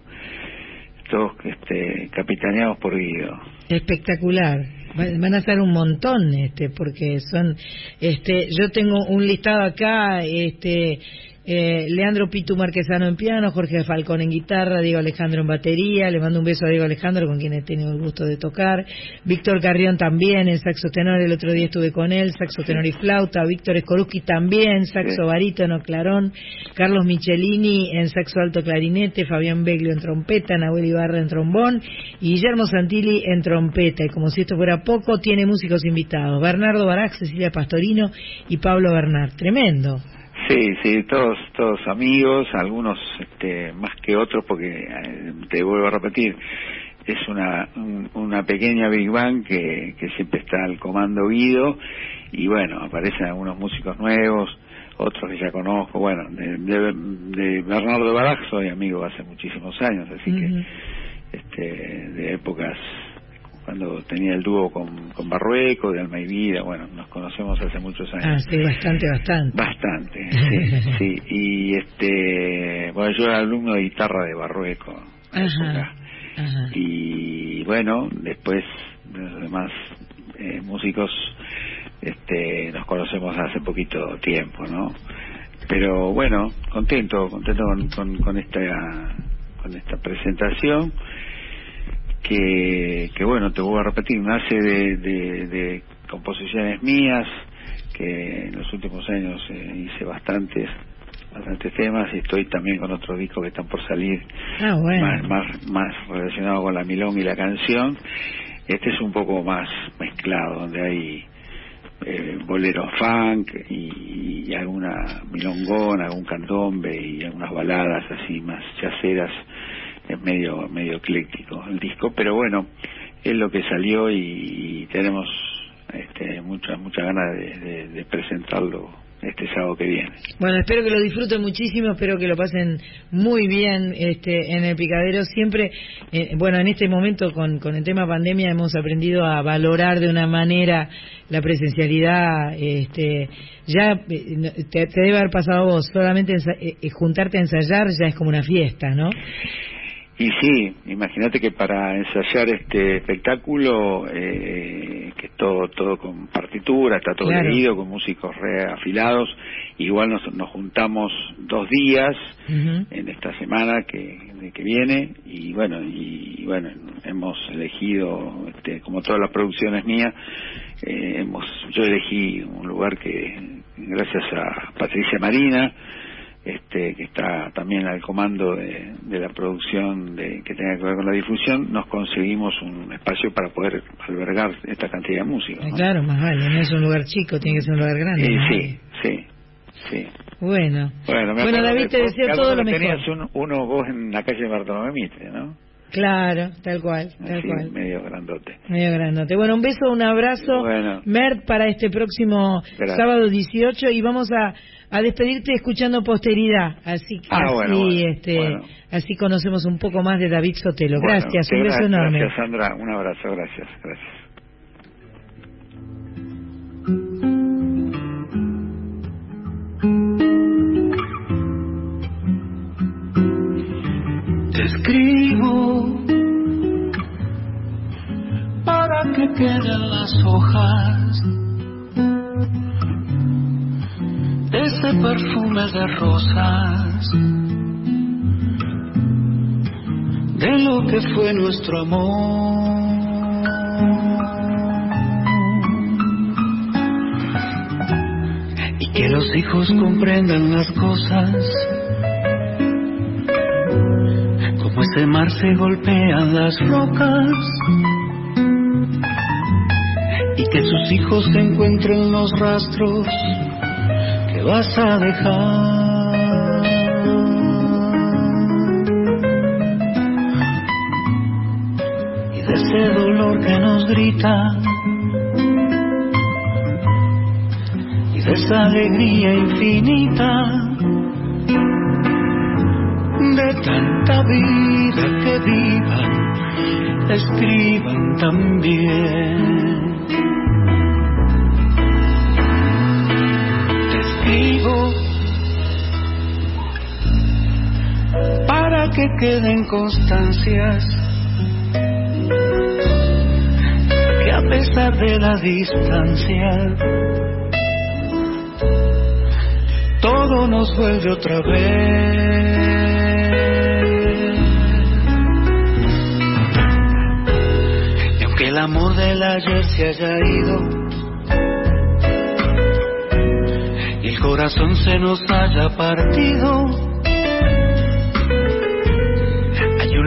todos este, capitaneados por Guido. Espectacular. Va- Van a ser un montón, este, porque son, este, yo tengo un listado acá, este, eh, Leandro Pitu Marquesano en piano, Jorge Falcón en guitarra, Diego Alejandro en batería, le mando un beso a Diego Alejandro con quien he tenido el gusto de tocar, Víctor Carrión también en saxo tenor, el otro día estuve con él, saxo tenor y flauta, Víctor Escoruski también, saxo barítono, clarón, Carlos Michelini en saxo alto clarinete, Fabián Beglio en trompeta, Nahuel Ibarra en trombón. Y Guillermo Santilli en trompeta. Y como si esto fuera poco, tiene músicos invitados, Bernardo Barac, Cecilia Pastorino y Pablo Bernard. Tremendo. Sí, sí, todos, todos amigos, algunos este, más que otros, porque eh, te vuelvo a repetir, es una, un- una pequeña Big Bang que, que siempre está al comando Guido, y bueno, aparecen algunos músicos nuevos, otros que ya conozco, bueno, de, de, de Bernardo Baraj soy amigo hace muchísimos años, así que este, de épocas cuando tenía el dúo con, con Barrueco, de Alma y Vida, bueno, nos conocemos hace muchos años. Ah, sí, bastante, bastante. Bastante, sí, sí. Y este, bueno, yo era alumno de guitarra de Barrueco. Ajá, ajá. Y bueno, después los demás eh, músicos este, nos conocemos hace poquito tiempo, ¿no? Pero bueno, contento, contento con, con, con esta con esta presentación que, que bueno, te voy a repetir, nace de, de, de composiciones mías, que en los últimos años eh, hice bastantes bastantes temas y estoy también con otros discos que están por salir Ah, bueno. más, más, más relacionado con la milonga y la canción. Este es un poco más mezclado, donde hay eh, bolero funk y, y alguna milongona, algún candombe y algunas baladas así más yaceras. Es medio, medio ecléctico el disco, pero bueno, es lo que salió y, tenemos este, muchas muchas ganas de, presentarlo este sábado que viene. Bueno, espero que lo disfruten muchísimo, espero que lo pasen muy bien este, en el picadero. Siempre, eh, bueno, en este momento con, el tema pandemia hemos aprendido a valorar de una manera la presencialidad. Este, ya eh, te, te debe haber pasado a vos, solamente ensa- eh, eh, juntarte a ensayar ya es como una fiesta, ¿no? Y sí, imagínate que para ensayar este espectáculo, eh, que es todo, todo con partitura, está todo Claro. leído, con músicos reafilados, igual nos, nos juntamos dos días en esta semana que, que viene y bueno, y, bueno, hemos elegido, este, como todas las producciones mías, eh, hemos, yo elegí un lugar que, gracias a Patricia Marina, este, que está también al comando de, de la producción de, que tenga que ver con la difusión, nos conseguimos un espacio para poder albergar esta cantidad de música. Eh, ¿no? Claro, más vale, no es un lugar chico, tiene que ser un lugar grande. Más sí, vale. sí, sí. Bueno, Bueno, me Bueno, David, te deseo todo lo mejor. Tenías un- uno vos en la calle Bartolomé Mitre, ¿no? claro, tal cual, tal cual. medio grandote. Medio grandote. Bueno, un beso, un abrazo, Bueno. Mert, para este próximo Gracias. sábado 18 y vamos a, a despedirte escuchando posteridad. Así, Ah, así, bueno, bueno, este, bueno. así conocemos un poco más de David Sotelo. Bueno, gracias, que un beso gracias, enorme. Gracias, Sandra. Un abrazo, gracias, gracias. Te escribo para que queden las hojas de perfume de rosas, de lo que fue nuestro amor. Y que los hijos comprendan las cosas. Como ese mar se golpean las rocas. Y que sus hijos encuentren los rastros vas a dejar. Y de ese dolor que nos grita y de esa alegría infinita de tanta vida que vivan, escriban también. Que queden constancias que a pesar de la distancia, todo nos vuelve otra vez. Y aunque el amor del ayer se haya ido y el corazón se nos haya partido,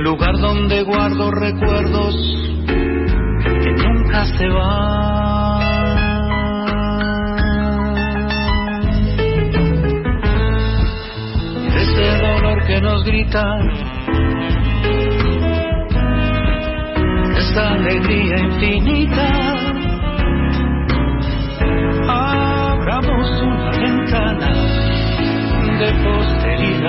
lugar donde guardo recuerdos que nunca se van. Ese dolor que nos grita, esa alegría infinita. Abramos una ventana de posteridad.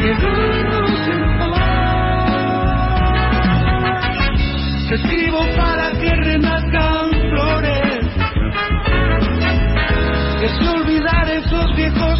Quedarnos escribo para que renazcan flores. Así olvidar viejos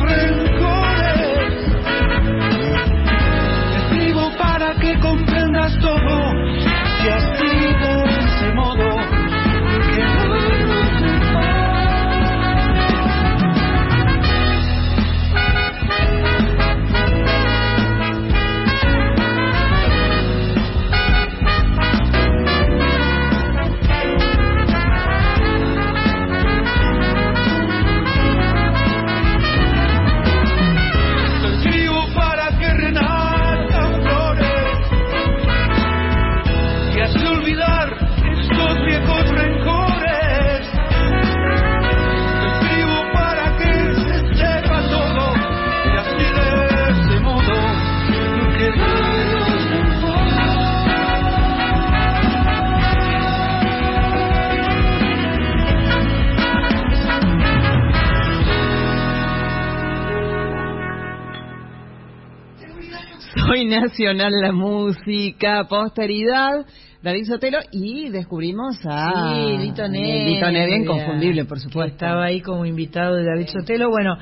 Nacional la Música, Posteridad, David Sotelo y descubrimos a Sí, Lito Nevia. Inconfundible, por supuesto. Estaba ahí como invitado de David Sotelo. Bueno,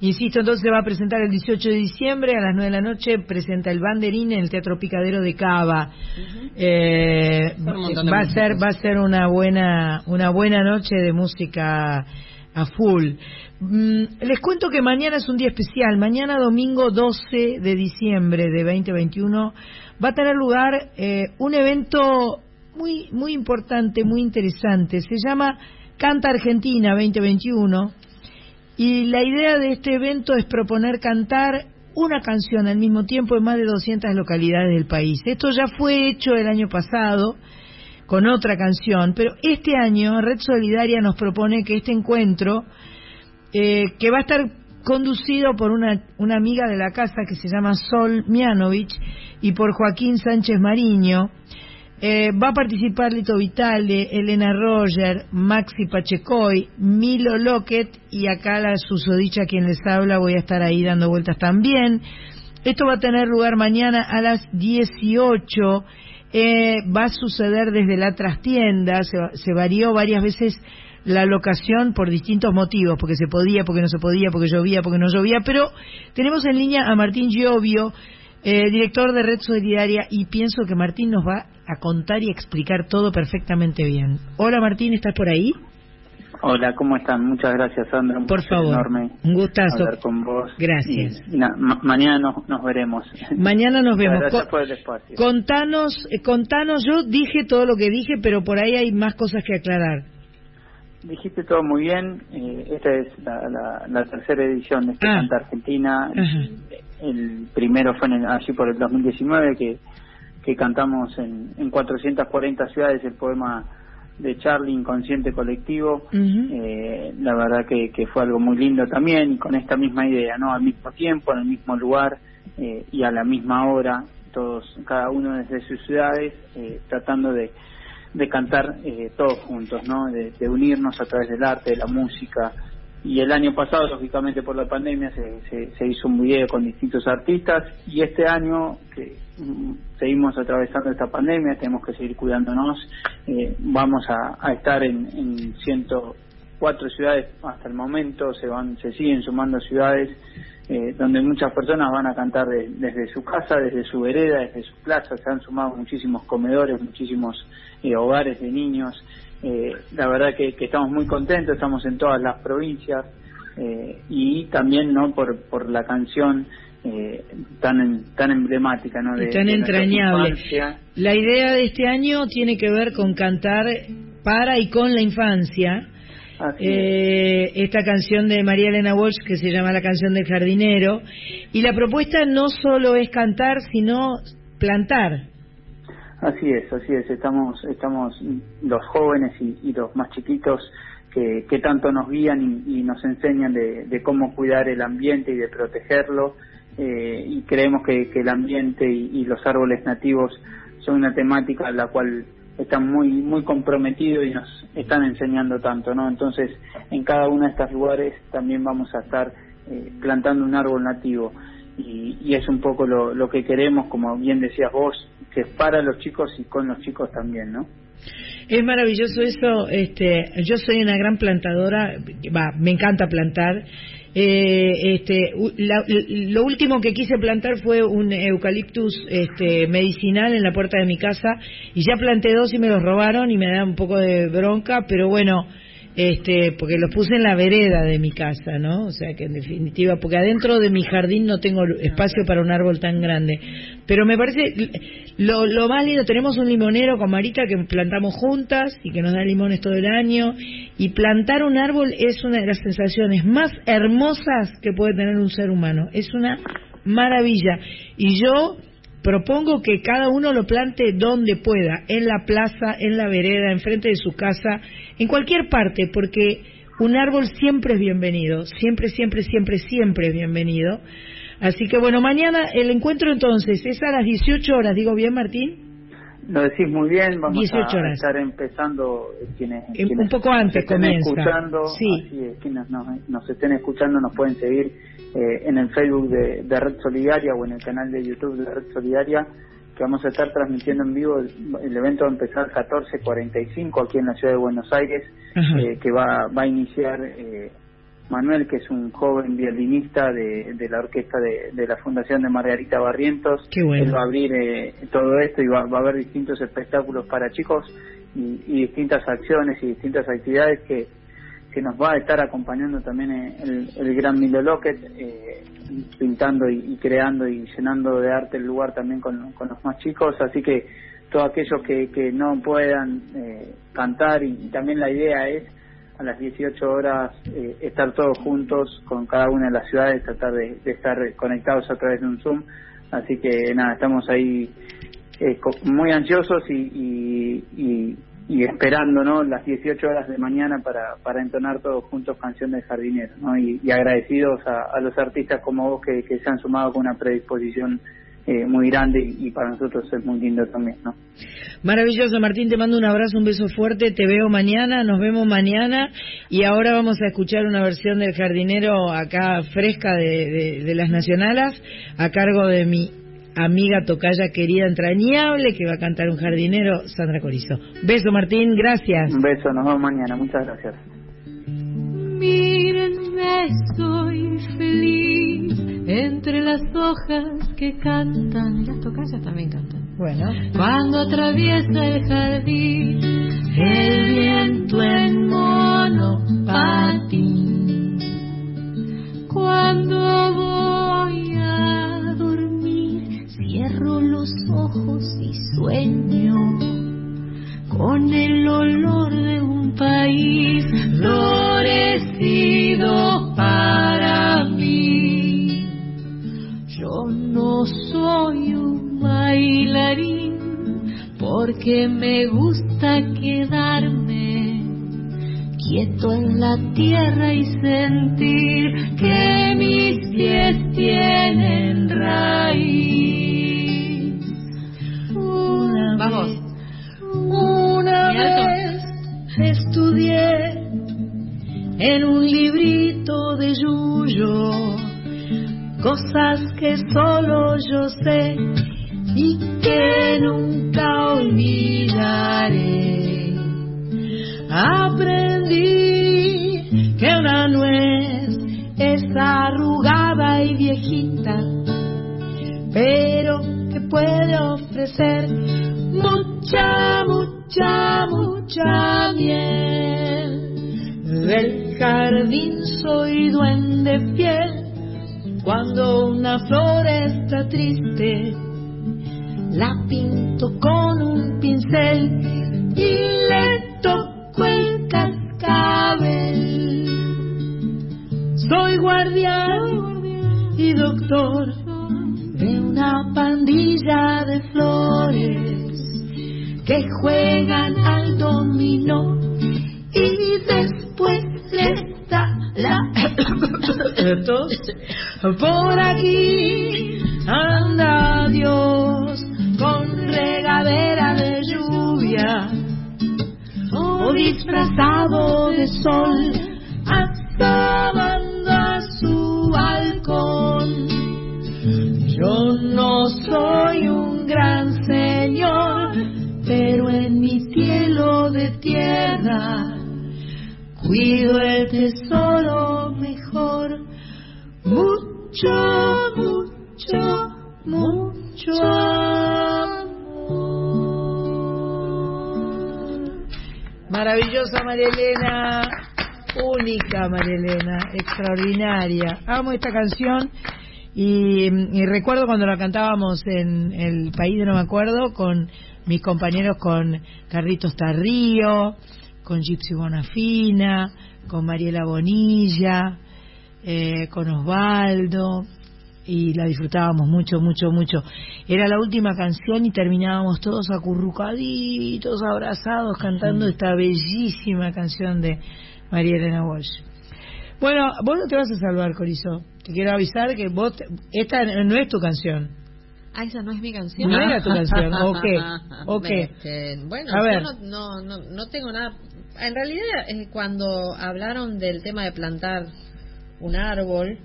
insisto, entonces se va a presentar el 18 de diciembre a las 9 de la noche. Presenta el Banderín en el Teatro Picadero de Cava. Eh, va a ser va a ser una buena una buena noche de música a full. Mm, les cuento que mañana es un día especial. Mañana domingo 12 de diciembre de 2021 va a tener lugar eh, un evento muy muy importante, muy interesante. Se llama Canta Argentina 2021 y la idea de este evento es proponer cantar una canción al mismo tiempo en más de 200 localidades del país. Esto ya fue hecho el año pasado con otra canción, pero este año Red Solidaria nos propone que este encuentro, eh, que va a estar conducido por una, una amiga de la casa que se llama Sol Mianovich y por Joaquín Sánchez Mariño, eh, va a participar Lito Vitale, Elena Roger, Maxi Pachecoy, Milo Lockett y acá la susodicha quien les habla, voy a estar ahí dando vueltas también. Esto va a tener lugar mañana a las 18. Eh, va a suceder desde la trastienda, se, se varió varias veces la locación por distintos motivos, porque se podía, porque no se podía, porque llovía, porque no llovía, pero tenemos en línea a Martín Giovio, eh, director de Red Solidaria, y pienso que Martín nos va a contar y explicar todo perfectamente bien. Hola Martín, ¿estás por ahí? Hola, ¿cómo están? Muchas gracias, Sandra. Un Por favor, enorme un gustazo. hablar con vos. Gracias. Y, y na- ma- mañana nos, nos veremos. Mañana nos vemos. Gracias por el espacio. Contanos, eh, contanos, yo dije todo lo que dije, pero por ahí hay más cosas que aclarar. Dijiste todo muy bien. eh, esta es la, la, la tercera edición de este Ah. Canta Argentina. El primero fue en el- allí por el 2019 que, que cantamos en, en 440 ciudades el poema de Charlie, Inconsciente Colectivo. Eh, la verdad que, que fue algo muy lindo también y con esta misma idea, ¿no? Al mismo tiempo, en el mismo lugar eh, y a la misma hora, todos, cada uno desde sus ciudades, eh, tratando de, de cantar eh, todos juntos, ¿no? De, de unirnos a través del arte, de la música. Y el año pasado, lógicamente por la pandemia, se, se, se hizo un video con distintos artistas y este año que seguimos atravesando esta pandemia, tenemos que seguir cuidándonos, eh, vamos a, a estar en, en 104 ciudades hasta el momento, se van se siguen sumando ciudades eh, donde muchas personas van a cantar de- desde su casa, desde su vereda, desde su plaza, se han sumado muchísimos comedores, muchísimos eh, hogares de niños. Eh, la verdad que, que estamos muy contentos, estamos en todas las provincias eh, y también no por, por la canción eh, tan en- tan emblemática, ¿no? Y De, tan de nuestra entrañable. infancia. La idea de este año tiene que ver con cantar para y con la infancia. Eh, esta canción de María Elena Walsh que se llama La canción del jardinero. Y la propuesta no solo es cantar, sino plantar. Así es, así es. Estamos, estamos los jóvenes y, y los más chiquitos que, que tanto nos guían y, y nos enseñan de, de cómo cuidar el ambiente y de protegerlo. Eh, y creemos que, que el ambiente y, los árboles nativos son una temática a la cual están muy muy comprometidos y nos están enseñando tanto, ¿no? Entonces, en cada uno de estos lugares también vamos a estar eh, plantando un árbol nativo y, y es un poco lo, que queremos, como bien decías vos, que es para los chicos y con los chicos también, ¿no? Es maravilloso eso. Este, yo soy una gran plantadora, va, me encanta plantar Eh, este, la- lo último que quise plantar fue un eucaliptus este, medicinal en la puerta de mi casa y ya planté dos y me los robaron y me da un poco de bronca, pero bueno, este, porque los puse en la vereda de mi casa, ¿no? O sea que en definitiva, porque adentro de mi jardín no tengo espacio para un árbol tan grande. Pero me parece lo, lo más lindo, tenemos un limonero con Marita que plantamos juntas y que nos da limones todo el año. Y plantar un árbol es una de las sensaciones más hermosas que puede tener un ser humano. Es una maravilla. Y yo propongo que cada uno lo plante donde pueda, en la plaza, en la vereda, enfrente de su casa, en cualquier parte, porque un árbol siempre es bienvenido, siempre, siempre, siempre, siempre es bienvenido. Así que bueno, mañana el encuentro entonces es a las 18 horas, digo bien Martín, Lo decís muy bien, vamos 18 a horas. estar empezando eh, quienes, Eh, quienes un poco antes estén comienza. escuchando, Sí. así es, quienes nos, nos estén escuchando nos pueden seguir eh, en el Facebook de, de Red Solidaria o en el canal de YouTube de Red Solidaria que vamos a estar transmitiendo en vivo el, el evento va a empezar 14.45 aquí en la ciudad de Buenos Aires eh, que va, va a iniciar eh, Manuel, que es un joven violinista de, de la orquesta de, de la Fundación de Margarita Barrientos. Qué bueno. Él va a abrir eh, todo esto y va, va a haber distintos espectáculos para chicos y, y distintas acciones y distintas actividades que, que nos va a estar acompañando también eh, el, el gran Milo Lockett, eh, pintando y, creando y llenando de arte el lugar también con, los más chicos. Así que todos aquellos que, que no puedan eh, cantar y, también la idea es a las 18 horas eh, estar todos juntos con cada una de las ciudades, tratar de, estar conectados a través de un Zoom. Así que nada, estamos ahí eh, muy ansiosos y, y, y, esperando ¿no? las 18 horas de mañana para, para entonar todos juntos Canción del Jardinero. ¿no? Y, agradecidos a, a los artistas como vos que, que se han sumado con una predisposición eh, muy grande y, y para nosotros es muy lindo también. ¿no? Maravilloso, Martín, te mando un abrazo, un beso fuerte, te veo mañana, nos vemos mañana y ahora vamos a escuchar una versión del jardinero acá fresca de, de- de las nacionalas a cargo de mi amiga tocaya querida entrañable que va a cantar un jardinero, Sandra Corizo. Beso, Martín, gracias. Un beso, nos vemos mañana. Muchas gracias. Mírenme, soy feliz entre las hojas que cantan. Las tocallas también cantan. Bueno. Cuando atraviesa el jardín, el viento Amo esta canción y, y recuerdo cuando la cantábamos en el país de no me acuerdo con mis compañeros con Carlitos Tarrío, con Gypsy Bonafina, con Mariela Bonilla, eh, con Osvaldo y la disfrutábamos mucho, mucho, mucho. Era la última canción y terminábamos todos acurrucaditos, abrazados, cantando esta bellísima canción de María Elena Walsh. Bueno, vos no te vas a salvar, Corizo. Te quiero avisar que vos, te- esta no es tu canción. Ah, esa no es mi canción. ¿No era tu canción? ¿O qué? ¿O qué? Este, bueno, A yo ver. no, no, no tengo nada. En realidad, eh, cuando hablaron del tema de plantar un árbol,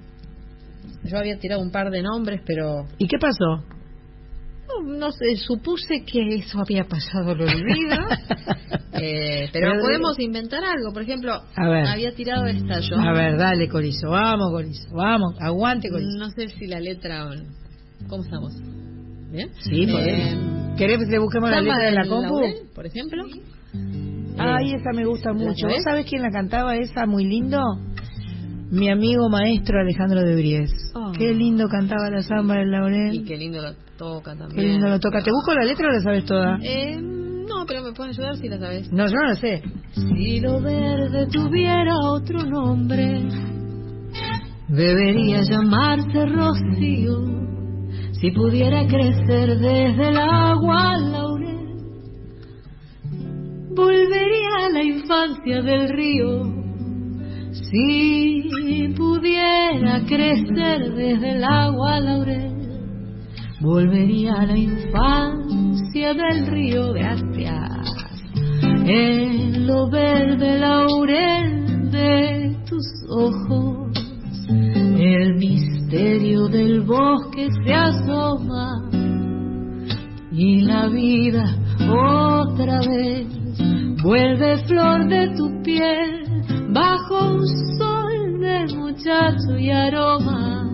yo había tirado un par de nombres, pero ¿Y qué pasó? No, sé, supuse que eso había pasado al olvido. Eh, pero Pero- podemos inventar algo. Por ejemplo, A ver. había tirado esta yo. A ver, dale, Corizo. Vamos, Corizo. Vamos, aguante, Corizo. No sé si la letra. ¿Cómo estamos? ¿Bien? Sí, Eh, podemos. ¿Querés que busquemos la letra de la compu? Laurel, por ejemplo. Ay, esa me gusta mucho. ¿Vos sabés quién la cantaba esa muy lindo? Mi amigo maestro Alejandro de Bries. Oh. Qué lindo cantaba la samba del Y Laurel. qué lindo lo toca también. Qué lindo lo toca. ¿Te busco la letra o la sabes toda? Eh, no, pero me puedes ayudar si la sabes. No, yo no la sé. Si lo verde tuviera otro nombre, debería llamarse rocío. Si pudiera crecer desde el agua al laurel, volvería a la infancia del río. Si pudiera crecer desde el agua laurel, volvería a la infancia del río. Gracias. En lo verde laurel de tus ojos, el misterio del bosque se asoma y la vida otra vez vuelve flor de tu piel bajo un sol de muchacho y aroma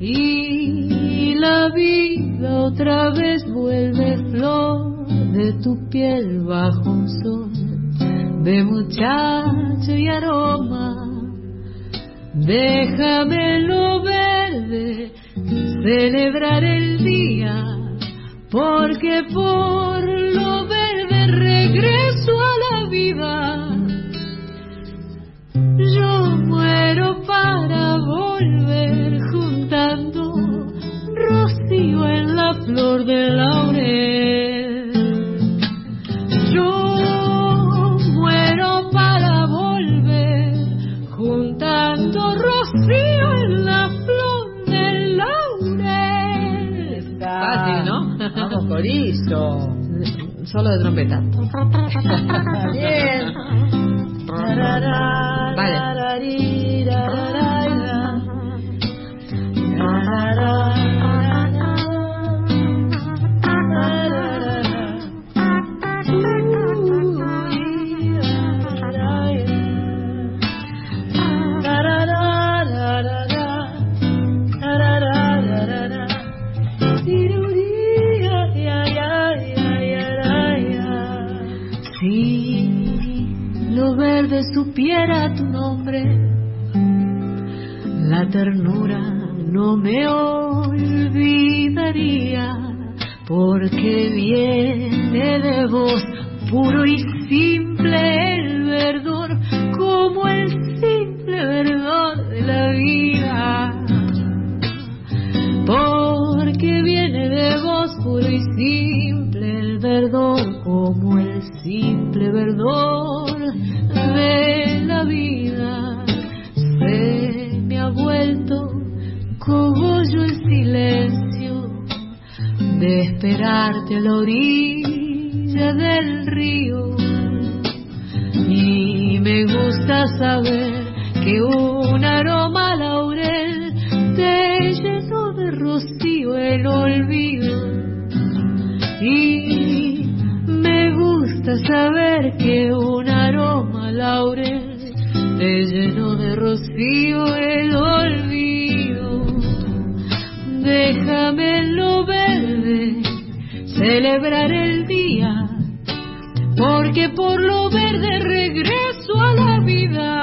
y la vida otra vez vuelve flor de tu piel bajo un sol de muchacho y aroma. Déjame lo verde celebrar el día, porque por lo verde regreso a la vida. Yo muero para volver juntando rocío en la flor del laurel. Yo muero para volver juntando rocío en la flor del laurel. Fácil, ¿no? Vamos, Corizo. Solo de trompeta. Bien. Vale. Supiera tu nombre, la ternura no me olvidaría, porque viene de vos puro y simple el verdor, como el simple verdor de la vida. Porque viene de vos puro y simple el verdor, como el simple verdor de la vida. Se me ha vuelto cogollo el silencio de esperarte a la orilla del río. Y me gusta saber que un aroma laurel te llenó de rocío el olvido. Y saber que un aroma laurel te llenó de rocío el olvido. déjame en lo verde celebrar el día, porque por lo verde regreso a la vida.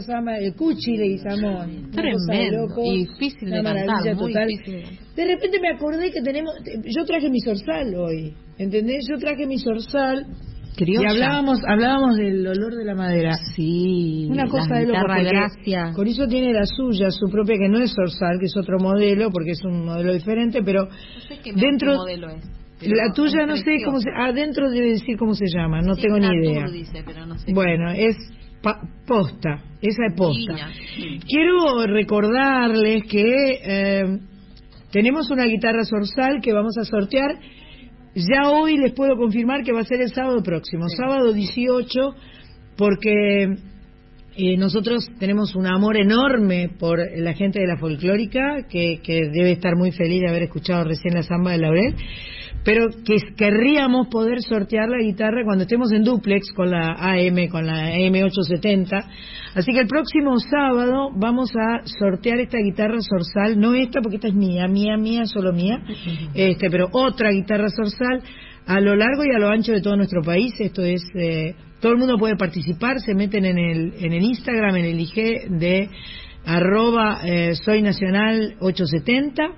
Samba, el cuchi de Tremendo. Y difícil de una cantar, maravilla muy total. difícil de repente me acordé que tenemos, yo traje mi zorzal hoy, ¿entendés? Yo traje mi zorzal Criolla. y hablábamos, hablábamos del olor de la madera. Sí. Una cosa de loco, gracia. Corizo tiene la suya, su propia, que no es zorzal, que es otro modelo, porque es un modelo diferente, pero dentro... qué modelo es. La tuya no sé cómo se... Adentro debe decir cómo se llama, no Sí, tengo ni idea. dice, pero no sé. Bueno, es pa- posta, esa es posta. Quiero recordarles que eh, tenemos una guitarra zorzal que vamos a sortear. Ya hoy les puedo confirmar que va a ser el sábado próximo, sábado 18, porque eh, nosotros tenemos un amor enorme por la gente de la folclórica, que, que debe estar muy feliz de haber escuchado recién la samba de Laurel, pero que querríamos poder sortear la guitarra cuando estemos en duplex con la AM, con la AM870. Así que el próximo sábado vamos a sortear esta guitarra zorzal, no esta porque esta es mía, mía, mía, solo mía, este, pero otra guitarra zorzal a lo largo y a lo ancho de todo nuestro país. Esto es, eh, todo el mundo puede participar, se meten en el, en el Instagram, en el IG de arroba eh, soy nacional 870,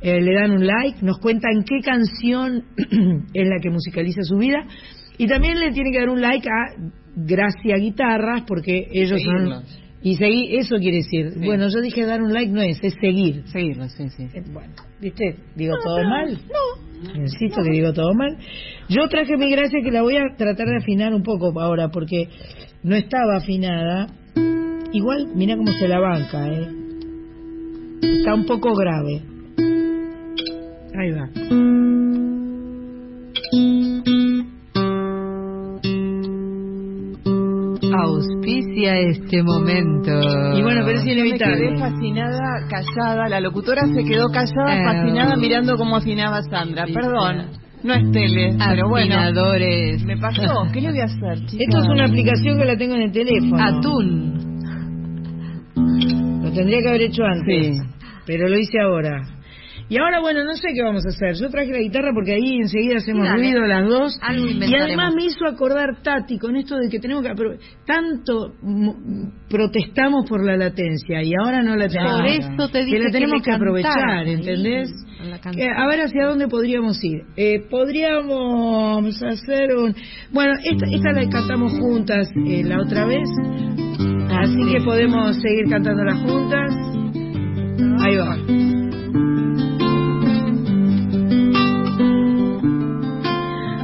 eh, le dan un like, nos cuentan qué canción es la que musicaliza su vida y también le tiene que dar un like a Gracia Guitarras porque ellos son... Y seguir, eso quiere decir. Bueno, yo dije dar un like no es, es seguir. Seguirlo, sí, sí. Eh, Bueno, ¿viste? ¿Digo todo mal? No. Insisto que digo todo mal. Yo traje mi gracia que la voy a tratar de afinar un poco ahora porque no estaba afinada. Igual, mira cómo se la banca, ¿eh? Está un poco grave. Ahí va. Auspicia este momento. Y bueno, pero es inevitable. quedé fascinada, callada. La locutora se quedó callada, Eh. fascinada, mirando cómo afinaba Sandra. Perdón, no es tele, pero bueno. Me pasó. ¿Qué le voy a hacer, chicos? Esto es una aplicación que la tengo en el teléfono. Atún. Lo tendría que haber hecho antes. Sí. Pero lo hice ahora. Y ahora, bueno, no sé qué vamos a hacer. Yo traje la guitarra porque ahí enseguida hacemos dale. ruido las dos. Algo y además me hizo acordar Tati con esto de que tenemos que... Tanto protestamos por la latencia y ahora no la tenemos. Por eso te que dije la tenemos que, aprovechar. ¿entendés? Eh, cantara. a ver hacia dónde podríamos ir. Eh, podríamos hacer un... Bueno, esta, esta la cantamos juntas eh, la otra vez, así que podemos seguir cantándola juntas. Ahí va.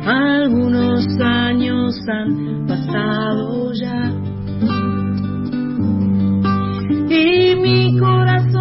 Algunos años han pasado ya. Y mi corazón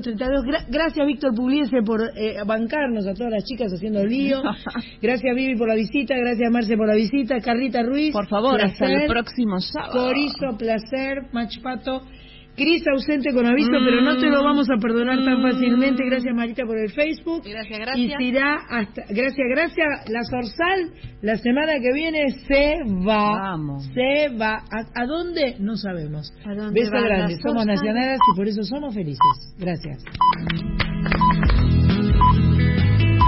432. Gra gracias, Víctor Pugliese, por eh, bancarnos a todas las chicas haciendo lío. Gracias, Vivi, por la visita. Gracias, Marce, por la visita. Carlita Ruiz. Por favor, hasta el próximo sábado. Corizo, placer. Machpato. Cris ausente con aviso, Mm. pero no te lo vamos a perdonar tan fácilmente. Gracias, Marita, por el Facebook. Gracias, Y gracias. se irá hasta. Gracias, gracias. La Zorzal, la semana que viene se va. Vamos. Se va. ¿A, a dónde? No sabemos. ¿A dónde Beso grande. Somos nacionales y por eso somos felices. Gracias.